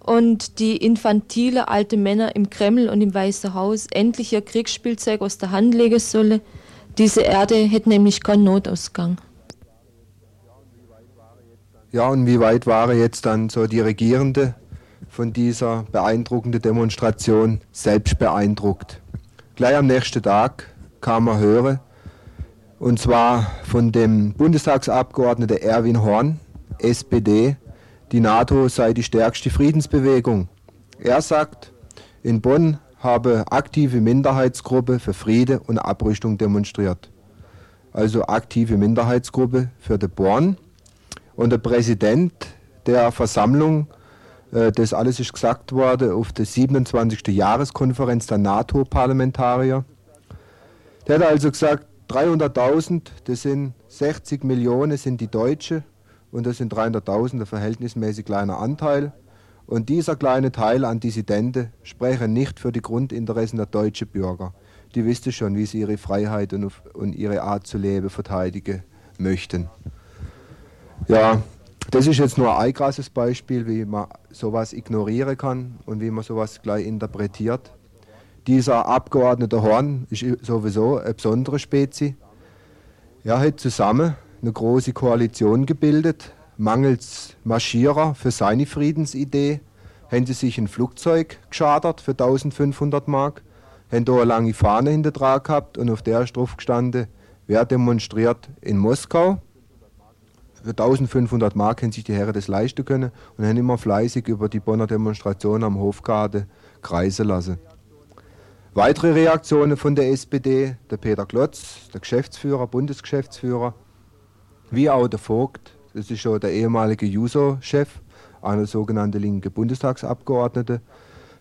und die infantile alte Männer im Kreml und im Weißen Haus endlich ihr Kriegsspielzeug aus der Hand legen sollen. Diese Erde hätte nämlich keinen Notausgang. Ja, und wie weit waren jetzt dann so die Regierende von dieser beeindruckenden Demonstration selbst beeindruckt? Gleich am nächsten Tag kam er hören, und zwar von dem Bundestagsabgeordneten Erwin Horn, SPD, die NATO sei die stärkste Friedensbewegung. Er sagt, in Bonn habe aktive Minderheitsgruppe für Friede und Abrüstung demonstriert. Also aktive Minderheitsgruppe für die Bonn. Und der Präsident der Versammlung, äh, das alles ist gesagt worden auf der 27. Jahreskonferenz der NATO-Parlamentarier, der hat also gesagt, 300.000, das sind 60 Millionen, sind die Deutsche und das sind 300.000, ein verhältnismäßig kleiner Anteil. Und dieser kleine Teil an Dissidenten sprechen nicht für die Grundinteressen der deutschen Bürger. Die wissen schon, wie sie ihre Freiheit und, und ihre Art zu leben verteidigen möchten. Ja, das ist jetzt nur ein krasses Beispiel, wie man sowas ignorieren kann und wie man sowas gleich interpretiert. Dieser Abgeordnete Horn ist sowieso eine besondere Spezie. Er hat zusammen eine große Koalition gebildet, mangels Marschierer für seine Friedensidee. Haben sie sich ein Flugzeug geschadert für 1500 Mark, haben da eine lange Fahne hinter dran gehabt und auf der ist drauf gestanden, wer demonstriert in Moskau. Für 1500 Mark hätten sich die Herren das leisten können und haben immer fleißig über die Bonner Demonstration am Hofgarten kreisen lassen. Weitere Reaktionen von der SPD, der Peter Klotz, der Geschäftsführer, Bundesgeschäftsführer, wie auch der Vogt, das ist schon der ehemalige Juso-Chef, einer sogenannten linken Bundestagsabgeordnete,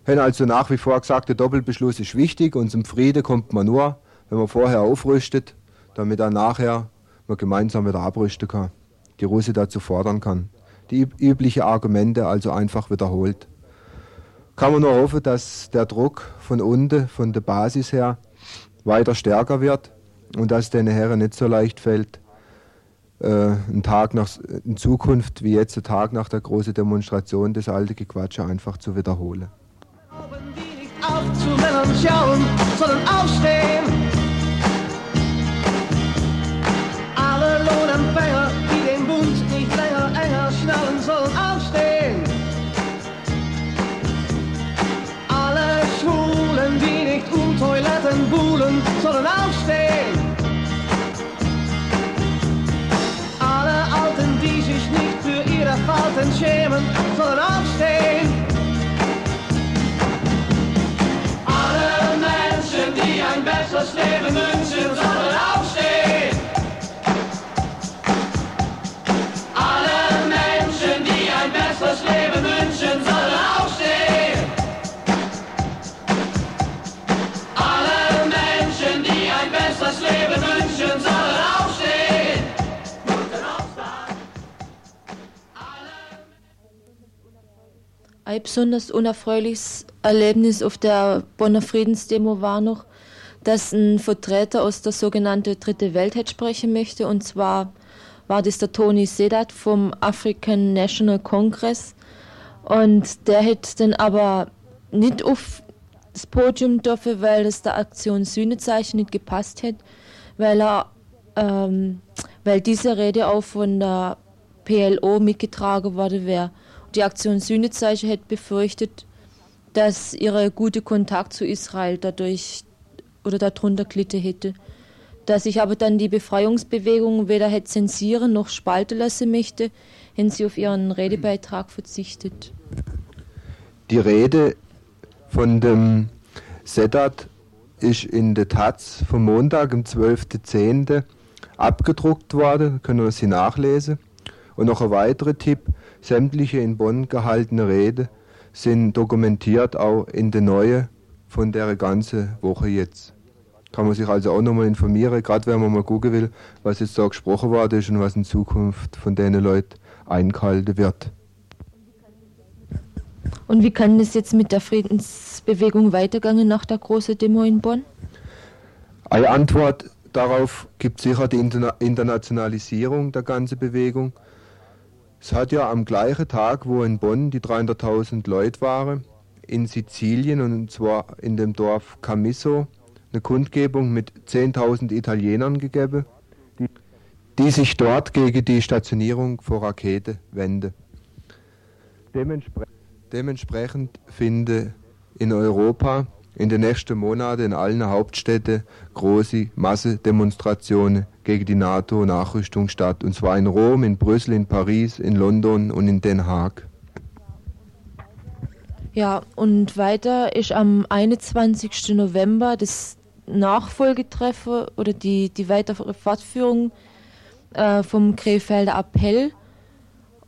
haben also nach wie vor gesagt, der Doppelbeschluss ist wichtig und zum Frieden kommt man nur, wenn man vorher aufrüstet, damit dann nachher man gemeinsam wieder abrüsten kann, die Russe dazu fordern kann. Die üblichen Argumente also einfach wiederholt. kann man nur hoffen, dass der Druck von unten, von der Basis her, weiter stärker wird und dass den Herren nicht so leicht fällt, äh, einen Tag nach, in Zukunft wie jetzt, ein Tag nach der großen Demonstration, das alte Gequatsche einfach zu wiederholen. Auf zu Männern schauen, sondern aufstehen. Schnallen, sollen aufstehen. Alle Schwulen, die nicht um Toiletten buhlen, sollen aufstehen. Alle Alten, die sich nicht für ihre Falten schämen, sollen aufstehen. Alle Menschen, die ein besseres Leben wünschen, Ein besonders unerfreuliches Erlebnis auf der Bonner Friedensdemo war noch, dass ein Vertreter aus der sogenannten Dritte Welt sprechen möchte. Und zwar war das der Tony Sedat vom African National Congress. Und der hätte dann aber nicht auf das Podium dürfen, weil es der Aktion Sühnezeichen nicht gepasst hätte, weil er ähm, weil diese Rede auch von der PLO mitgetragen worden wäre. Die Aktion Sühnezeichen hätte befürchtet, dass ihre gute Kontakt zu Israel dadurch oder darunter gelitten hätte. Dass ich aber dann die Befreiungsbewegung weder hätte zensieren noch spalten lassen möchte, hätten sie auf ihren Redebeitrag verzichtet. Die Rede von dem Sedat ist in der Taz vom Montag, am 12.10. abgedruckt worden, können Sie nachlesen. Und noch ein weiterer Tipp, sämtliche in Bonn gehaltene Reden sind dokumentiert auch in der neue von der ganzen Woche jetzt. Kann man sich also auch nochmal informieren, gerade wenn man mal gucken will, was jetzt da gesprochen worden ist und was in Zukunft von den Leuten eingehalten wird. Und wie kann das jetzt mit der Friedensbewegung weitergehen nach der großen Demo in Bonn? Eine Antwort darauf gibt sicher die Interna Internationalisierung der ganzen Bewegung. Es hat ja am gleichen Tag, wo in Bonn die 300.000 Leute waren, in Sizilien und zwar in dem Dorf Camisso eine Kundgebung mit 10.000 Italienern gegeben, die, sich dort gegen die Stationierung von Raketen wenden. Demenspre dementsprechend finde in Europa in den nächsten Monaten in allen Hauptstädten große Massedemonstrationen gegen die NATO-Nachrüstung statt. Und zwar in Rom, in Brüssel, in Paris, in London und in Den Haag. Ja, und weiter ist am 21. November das Nachfolgetreffen oder die, die weitere Fortführung äh, vom Krefelder Appell.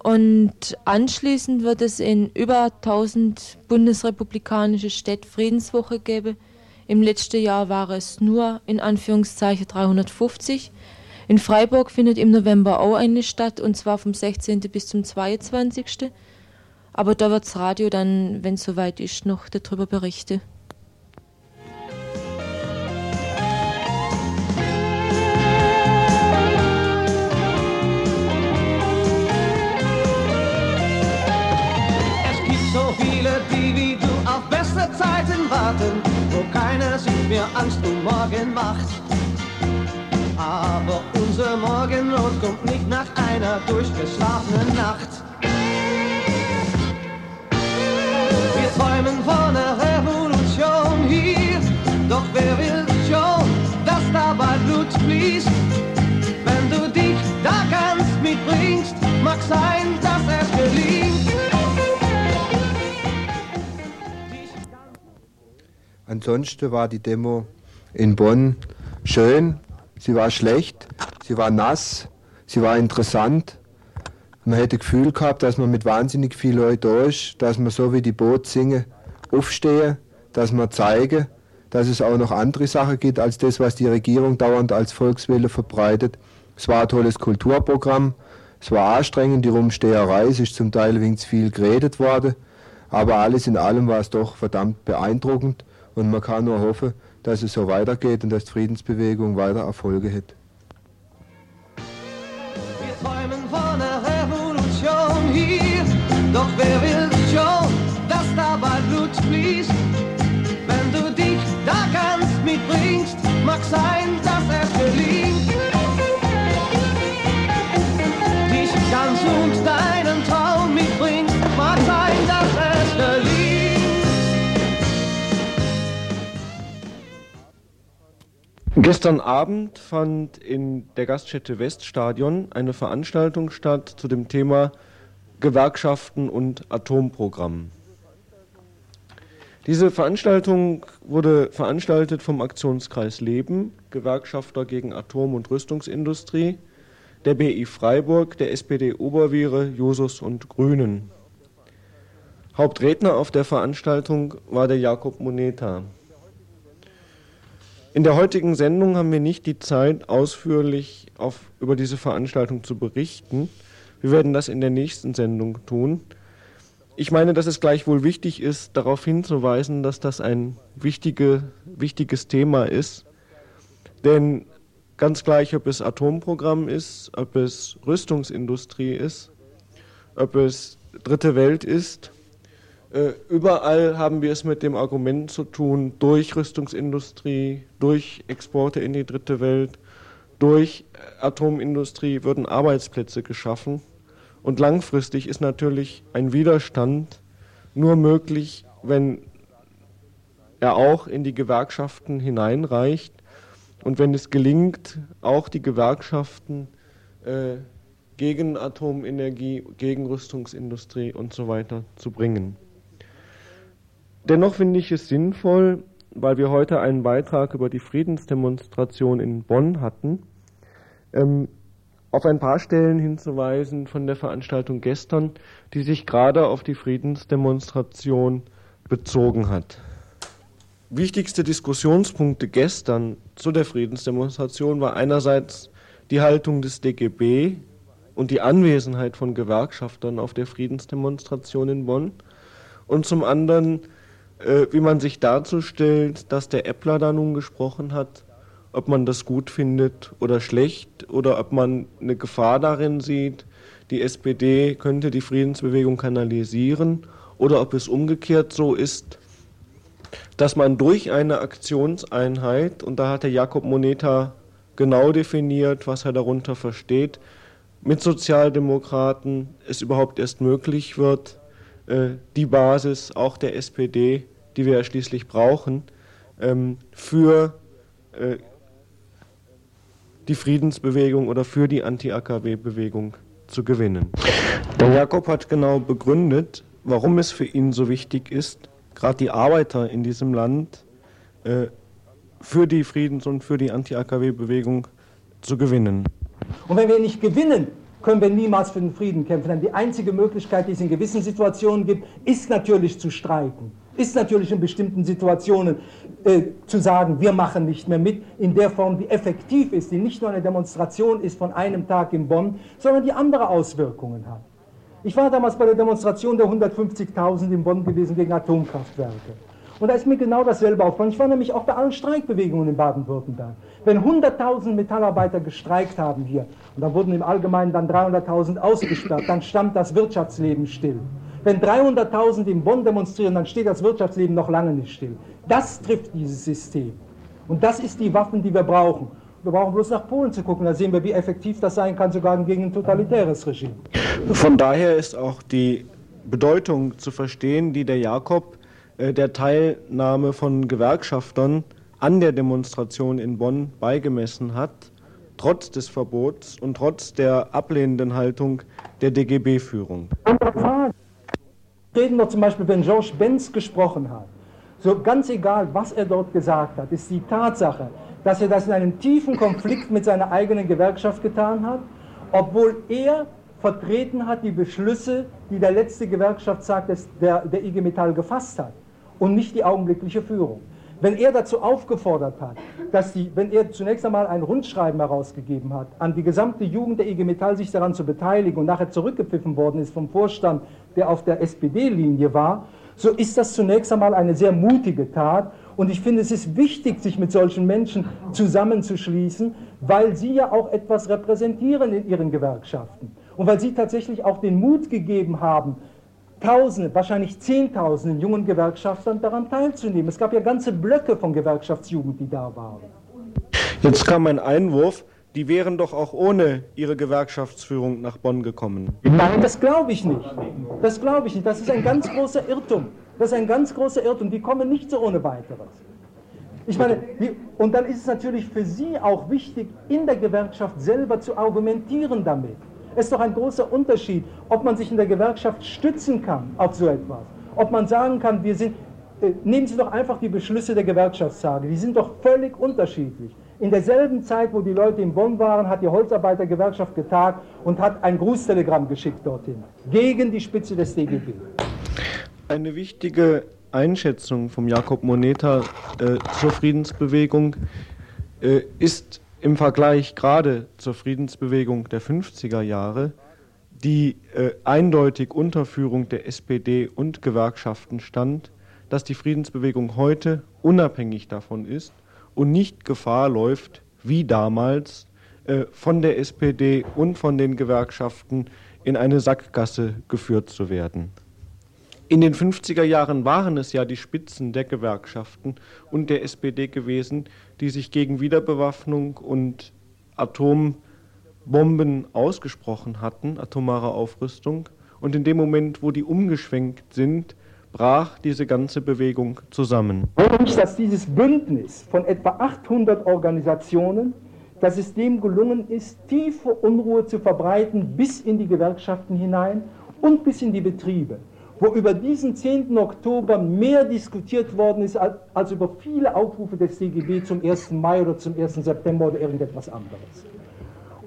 Und anschließend wird es in über 1000 bundesrepublikanische Städte Friedenswoche geben. Im letzten Jahr war es nur in Anführungszeichen 350. In Freiburg findet im November auch eine statt und zwar vom 16. bis zum 22. Aber da wird das Radio dann, wenn es soweit ist, noch darüber berichten. Warten, wo keiner sich mehr Angst um morgen macht. Aber unser Morgenrot kommt nicht nach einer durchgeschlafenen Nacht. Wir träumen von einer Revolution hier, doch wer will schon, dass dabei Blut fließt? Wenn du dich da ganz mitbringst, mag sein, dass es Ansonsten war die Demo in Bonn schön, sie war schlecht, sie war nass, sie war interessant. Man hätte Gefühl gehabt, dass man mit wahnsinnig vielen Leuten da ist, dass man so wie die Boot singen, aufstehe, dass man zeige, dass es auch noch andere Sachen gibt als das, was die Regierung dauernd als Volkswille verbreitet. Es war ein tolles Kulturprogramm, es war anstrengend, die Rumsteherei, es ist zum Teil zu viel geredet worden, Aber alles in allem war es doch verdammt beeindruckend und man kann nur hoffen, dass es so weitergeht und dass die Friedensbewegung weiter Erfolge hat. Wir träumen von einer Revolution hier, doch wer will schon, dass dabei Blut fließt? Wenn du dich da ganz mitbringst, mag sein, Gestern Abend fand in der Gaststätte Weststadion eine Veranstaltung statt zu dem Thema Gewerkschaften und Atomprogramm. Diese Veranstaltung wurde veranstaltet vom Aktionskreis Leben, Gewerkschafter gegen Atom- und Rüstungsindustrie, der BI Freiburg, der SPD Oberviere, Jusos und Grünen. Hauptredner auf der Veranstaltung war der Jakob Moneta. In der heutigen Sendung haben wir nicht die Zeit, ausführlich auf, über diese Veranstaltung zu berichten. Wir werden das in der nächsten Sendung tun. Ich meine, dass es gleichwohl wichtig ist, darauf hinzuweisen, dass das ein wichtige, wichtiges Thema ist. Denn ganz gleich, ob es Atomprogramm ist, ob es Rüstungsindustrie ist, ob es Dritte Welt ist, überall haben wir es mit dem Argument zu tun, durch Rüstungsindustrie, durch Exporte in die Dritte Welt, durch Atomindustrie würden Arbeitsplätze geschaffen. Und langfristig ist natürlich ein Widerstand nur möglich, wenn er auch in die Gewerkschaften hineinreicht und wenn es gelingt, auch die Gewerkschaften äh, gegen Atomenergie, gegen Rüstungsindustrie und so weiter zu bringen. Dennoch finde ich es sinnvoll, weil wir heute einen Beitrag über die Friedensdemonstration in Bonn hatten, ähm, auf ein paar Stellen hinzuweisen von der Veranstaltung gestern, die sich gerade auf die Friedensdemonstration bezogen hat. Wichtigste Diskussionspunkte gestern zu der Friedensdemonstration war einerseits die Haltung des DGB und die Anwesenheit von Gewerkschaftern auf der Friedensdemonstration in Bonn und zum anderen äh, wie man sich dazu stellt, dass der Äppler da nun gesprochen hat, ob man das gut findet oder schlecht oder ob man eine Gefahr darin sieht, die SPD könnte die Friedensbewegung kanalisieren oder ob es umgekehrt so ist, dass man durch eine Aktionseinheit, und da hat der Jakob Moneta genau definiert, was er darunter versteht, mit Sozialdemokraten es überhaupt erst möglich wird, die Basis auch der SPD, die wir ja schließlich brauchen, ähm, für äh, die Friedensbewegung oder für die Anti-AKW-Bewegung zu gewinnen. Der Jakob hat genau begründet, warum es für ihn so wichtig ist, gerade die Arbeiter in diesem Land äh, für die Friedens- und für die Anti-AKW-Bewegung zu gewinnen. Und wenn wir nicht gewinnen, können wir niemals für den Frieden kämpfen. Denn die einzige Möglichkeit, die es in gewissen Situationen gibt, ist natürlich zu streiken. Ist natürlich in bestimmten Situationen äh, zu sagen, wir machen nicht mehr mit, in der Form, die effektiv ist, die nicht nur eine Demonstration ist von einem Tag in Bonn, sondern die andere Auswirkungen hat. Ich war damals bei der Demonstration der 150.000 in Bonn gewesen gegen Atomkraftwerke. Und da ist mir genau dasselbe aufgefallen. Ich war nämlich auch bei allen Streikbewegungen in Baden-Württemberg. Wenn 100.000 Metallarbeiter gestreikt haben hier, und dann wurden im Allgemeinen dann 300.000 ausgesperrt, dann stand das Wirtschaftsleben still. Wenn 300.000 in Bonn demonstrieren, dann steht das Wirtschaftsleben noch lange nicht still. Das trifft dieses System. Und das ist die Waffen, die wir brauchen. Wir brauchen bloß nach Polen zu gucken, da sehen wir, wie effektiv das sein kann, sogar gegen ein totalitäres Regime. Von daher ist auch die Bedeutung zu verstehen, die der Jakob der Teilnahme von Gewerkschaftern an der Demonstration in Bonn beigemessen hat, trotz des Verbots und trotz der ablehnenden Haltung der DGB-Führung. Reden wir zum Beispiel, wenn George Benz gesprochen hat, so ganz egal, was er dort gesagt hat, ist die Tatsache, dass er das in einem tiefen Konflikt mit seiner eigenen Gewerkschaft getan hat, obwohl er vertreten hat die Beschlüsse, die der letzte Gewerkschaftstag des, der, der IG Metall gefasst hat und nicht die augenblickliche Führung. Wenn er dazu aufgefordert hat, dass die, wenn er zunächst einmal ein Rundschreiben herausgegeben hat, an die gesamte Jugend der IG Metall sich daran zu beteiligen und nachher zurückgepfiffen worden ist vom Vorstand, der auf der SPD-Linie war, so ist das zunächst einmal eine sehr mutige Tat. Und ich finde, es ist wichtig, sich mit solchen Menschen zusammenzuschließen, weil sie ja auch etwas repräsentieren in ihren Gewerkschaften. Und weil sie tatsächlich auch den Mut gegeben haben, Tausende, wahrscheinlich Zehntausenden jungen Gewerkschaftern daran teilzunehmen. Es gab ja ganze Blöcke von Gewerkschaftsjugend, die da waren. Jetzt kam ein Einwurf, die wären doch auch ohne ihre Gewerkschaftsführung nach Bonn gekommen. Nein, das glaube ich nicht. Das glaube ich nicht. Das ist ein ganz großer Irrtum. Das ist ein ganz großer Irrtum. Die kommen nicht so ohne weiteres. Ich meine, und dann ist es natürlich für Sie auch wichtig, in der Gewerkschaft selber zu argumentieren damit. Es ist doch ein großer Unterschied, ob man sich in der Gewerkschaft stützen kann auf so etwas. Ob man sagen kann, wir sind, äh, nehmen Sie doch einfach die Beschlüsse der Gewerkschaftstage, die sind doch völlig unterschiedlich. In derselben Zeit, wo die Leute in Bonn waren, hat die Holzarbeitergewerkschaft getagt und hat ein Grußtelegramm geschickt dorthin, gegen die Spitze des DGB. Eine wichtige Einschätzung vom Jakob Moneta äh, zur Friedensbewegung äh, ist im Vergleich gerade zur Friedensbewegung der 50er Jahre die äh, eindeutig unter Führung der SPD und Gewerkschaften stand, dass die Friedensbewegung heute unabhängig davon ist und nicht Gefahr läuft, wie damals, äh, von der SPD und von den Gewerkschaften in eine Sackgasse geführt zu werden. In den 50er Jahren waren es ja die Spitzen der Gewerkschaften und der SPD gewesen, die sich gegen Wiederbewaffnung und Atombomben ausgesprochen hatten, atomare Aufrüstung. Und in dem Moment, wo die umgeschwenkt sind, brach diese ganze Bewegung zusammen. Nicht, dass dieses Bündnis von etwa 800 Organisationen, dass es dem gelungen ist, tiefe Unruhe zu verbreiten bis in die Gewerkschaften hinein und bis in die Betriebe wo über diesen 10. Oktober mehr diskutiert worden ist als, als über viele Aufrufe des DGB zum 1. Mai oder zum 1. September oder irgendetwas anderes.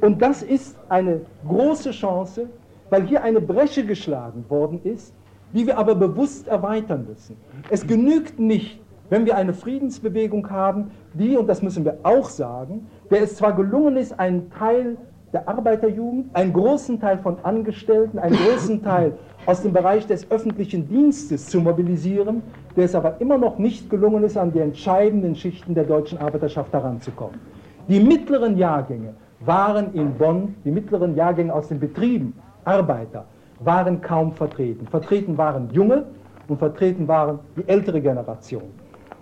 Und das ist eine große Chance, weil hier eine Bresche geschlagen worden ist, die wir aber bewusst erweitern müssen. Es genügt nicht, wenn wir eine Friedensbewegung haben, die, und das müssen wir auch sagen, der es zwar gelungen ist, einen Teil der Arbeiterjugend, einen großen Teil von Angestellten, einen großen Teil aus dem Bereich des öffentlichen Dienstes zu mobilisieren, der es aber immer noch nicht gelungen ist, an die entscheidenden Schichten der deutschen Arbeiterschaft heranzukommen. Die mittleren Jahrgänge waren in Bonn, die mittleren Jahrgänge aus den Betrieben, Arbeiter, waren kaum vertreten. Vertreten waren Junge und vertreten waren die ältere Generation.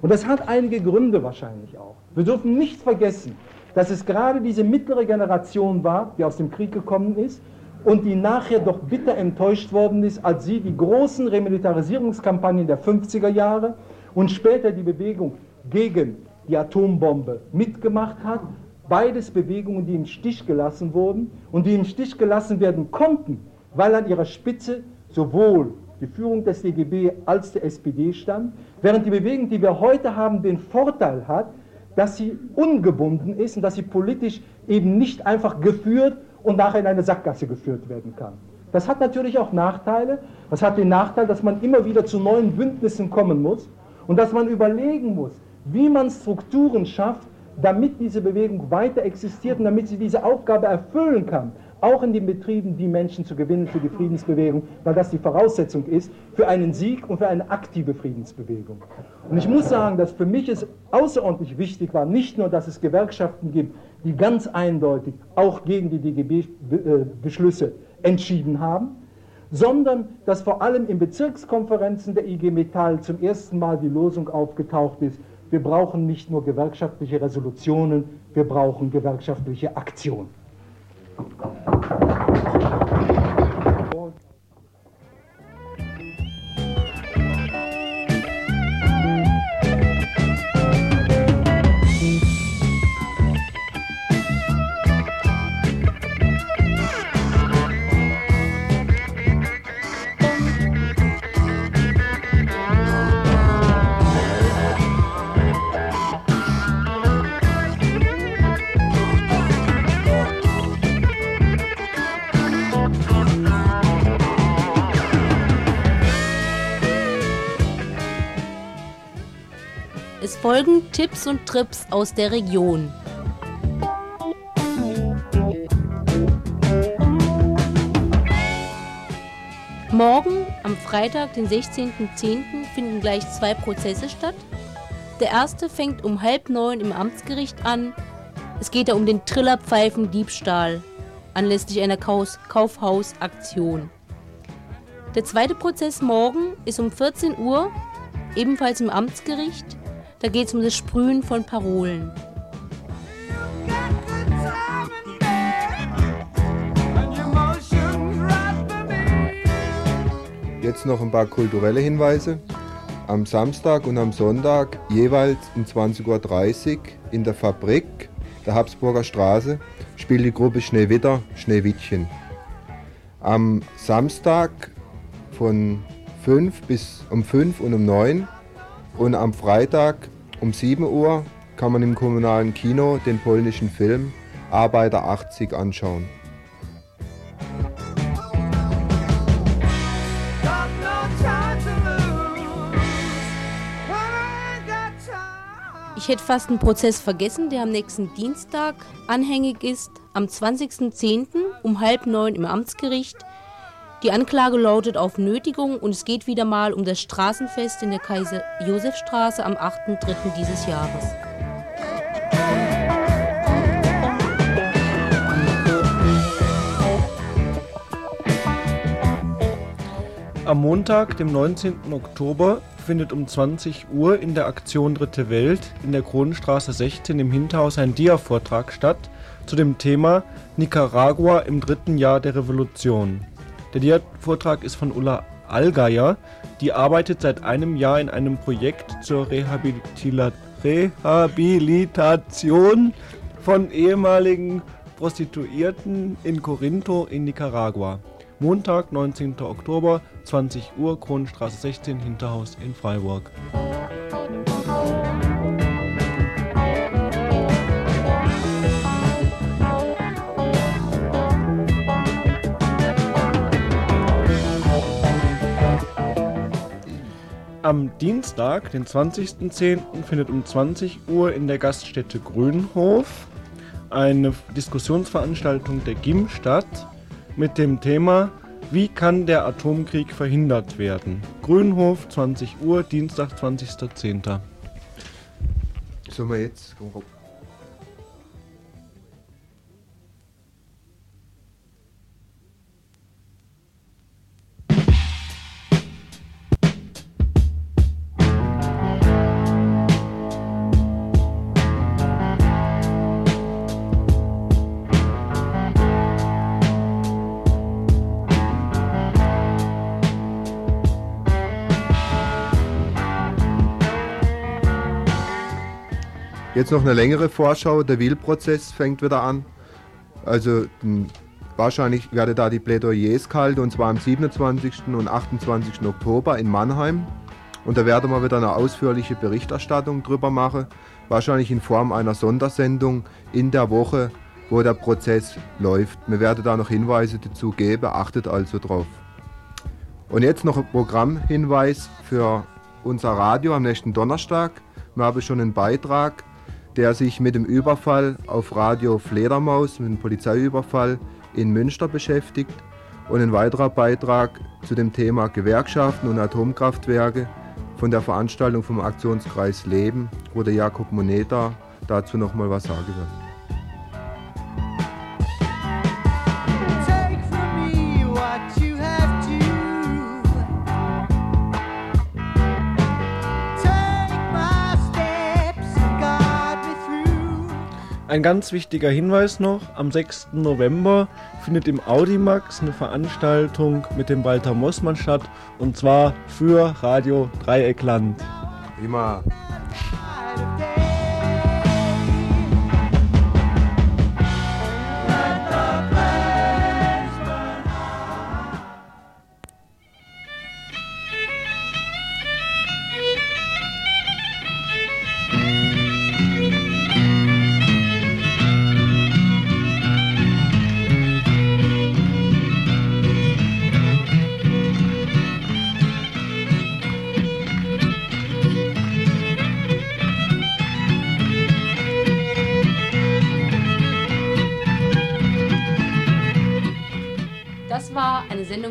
Und das hat einige Gründe wahrscheinlich auch. Wir dürfen nicht vergessen, dass es gerade diese mittlere Generation war, die aus dem Krieg gekommen ist und die nachher doch bitter enttäuscht worden ist, als sie die großen Remilitarisierungskampagnen der 50er Jahre und später die Bewegung gegen die Atombombe mitgemacht hat. Beides Bewegungen, die im Stich gelassen wurden und die im Stich gelassen werden konnten, weil an ihrer Spitze sowohl die Führung des DGB als der SPD stand, während die Bewegung, die wir heute haben, den Vorteil hat, dass sie ungebunden ist und dass sie politisch eben nicht einfach geführt und nachher in eine Sackgasse geführt werden kann. Das hat natürlich auch Nachteile. Das hat den Nachteil, dass man immer wieder zu neuen Bündnissen kommen muss und dass man überlegen muss, wie man Strukturen schafft, damit diese Bewegung weiter existiert und damit sie diese Aufgabe erfüllen kann auch in den Betrieben die Menschen zu gewinnen für die Friedensbewegung, weil das die Voraussetzung ist für einen Sieg und für eine aktive Friedensbewegung. Und ich muss sagen, dass für mich es außerordentlich wichtig war, nicht nur, dass es Gewerkschaften gibt, die ganz eindeutig auch gegen die DGB-Beschlüsse entschieden haben, sondern dass vor allem in Bezirkskonferenzen der IG Metall zum ersten Mal die Losung aufgetaucht ist, wir brauchen nicht nur gewerkschaftliche Resolutionen, wir brauchen gewerkschaftliche Uh, folgen Tipps und Trips aus der Region. Morgen am Freitag den 16.10., finden gleich zwei Prozesse statt. Der erste fängt um halb neun im Amtsgericht an. Es geht da um den Trillerpfeifen-Diebstahl anlässlich einer Kaufhausaktion. Der zweite Prozess morgen ist um 14 Uhr, ebenfalls im Amtsgericht. Da geht es um das Sprühen von Parolen. Jetzt noch ein paar kulturelle Hinweise. Am Samstag und am Sonntag jeweils um 20.30 Uhr in der Fabrik der Habsburger Straße spielt die Gruppe Schneewitter Schneewittchen. Am Samstag von 5 bis um 5 und um 9 und am Freitag um 7 Uhr kann man im kommunalen Kino den polnischen Film Arbeiter 80 anschauen. Ich hätte fast einen Prozess vergessen, der am nächsten Dienstag anhängig ist, am 20.10. um halb neun im Amtsgericht. Die Anklage lautet auf Nötigung und es geht wieder mal um das Straßenfest in der Kaiser-Josef-Straße am 8.3. dieses Jahres. Am Montag, dem 19. Oktober, findet um 20 Uhr in der Aktion Dritte Welt in der Kronenstraße 16 im Hinterhaus ein Dia-Vortrag statt zu dem Thema Nicaragua im dritten Jahr der Revolution. Der Dia-Vortrag ist von Ulla Allgeier, die arbeitet seit einem Jahr in einem Projekt zur Rehabilitation von ehemaligen Prostituierten in Corinto in Nicaragua. Montag, 19. Oktober, 20 Uhr, Kronenstraße 16, Hinterhaus in Freiburg. Am Dienstag, den 20.10., findet um 20 Uhr in der Gaststätte Grünhof eine Diskussionsveranstaltung der GIM statt mit dem Thema Wie kann der Atomkrieg verhindert werden? Grünhof, 20 Uhr, Dienstag, 20.10. Sollen wir jetzt? Jetzt noch eine längere Vorschau. Der Wiel-Prozess fängt wieder an. Also wahrscheinlich werde da die Plädoyers kalt und zwar am 27. und 28. Oktober in Mannheim. Und da werden wir wieder eine ausführliche Berichterstattung drüber machen. Wahrscheinlich in Form einer Sondersendung in der Woche, wo der Prozess läuft. Wir werden da noch Hinweise dazu geben, achtet also drauf. Und jetzt noch ein Programmhinweis für unser Radio am nächsten Donnerstag. Wir haben schon einen Beitrag der sich mit dem Überfall auf Radio Fledermaus, mit dem Polizeiüberfall in Münster beschäftigt und ein weiterer Beitrag zu dem Thema Gewerkschaften und Atomkraftwerke von der Veranstaltung vom Aktionskreis Leben, wo der Jakob Moneta dazu nochmal was sagen wird. Ein ganz wichtiger Hinweis noch, am 6. November findet im Audimax eine Veranstaltung mit dem Walter Mossmann statt und zwar für Radio Dreieckland. Immer.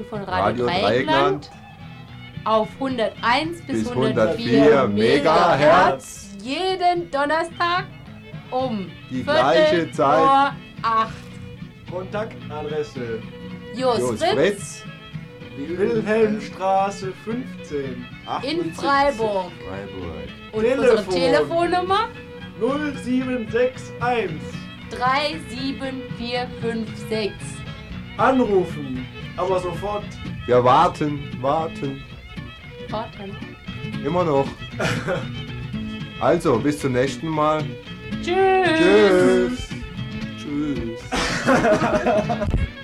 Von Radio, Radio Dreieckland. Dreieckland. auf 101 bis, Bis 104 104 Megahertz Megahertz. jeden Donnerstag um Die gleiche Zeit. vor 8. Kontaktadresse Jos, Jos Fritz, Fritz. Wilhelmstraße 15. in Freiburg. Freiburg. Und unsere Telefonnummer 0761. 37456. Anrufen, aber sofort. Wir warten, warten. Warten. Immer noch. Also, bis zum nächsten Mal. Tschüss. Tschüss. Tschüss.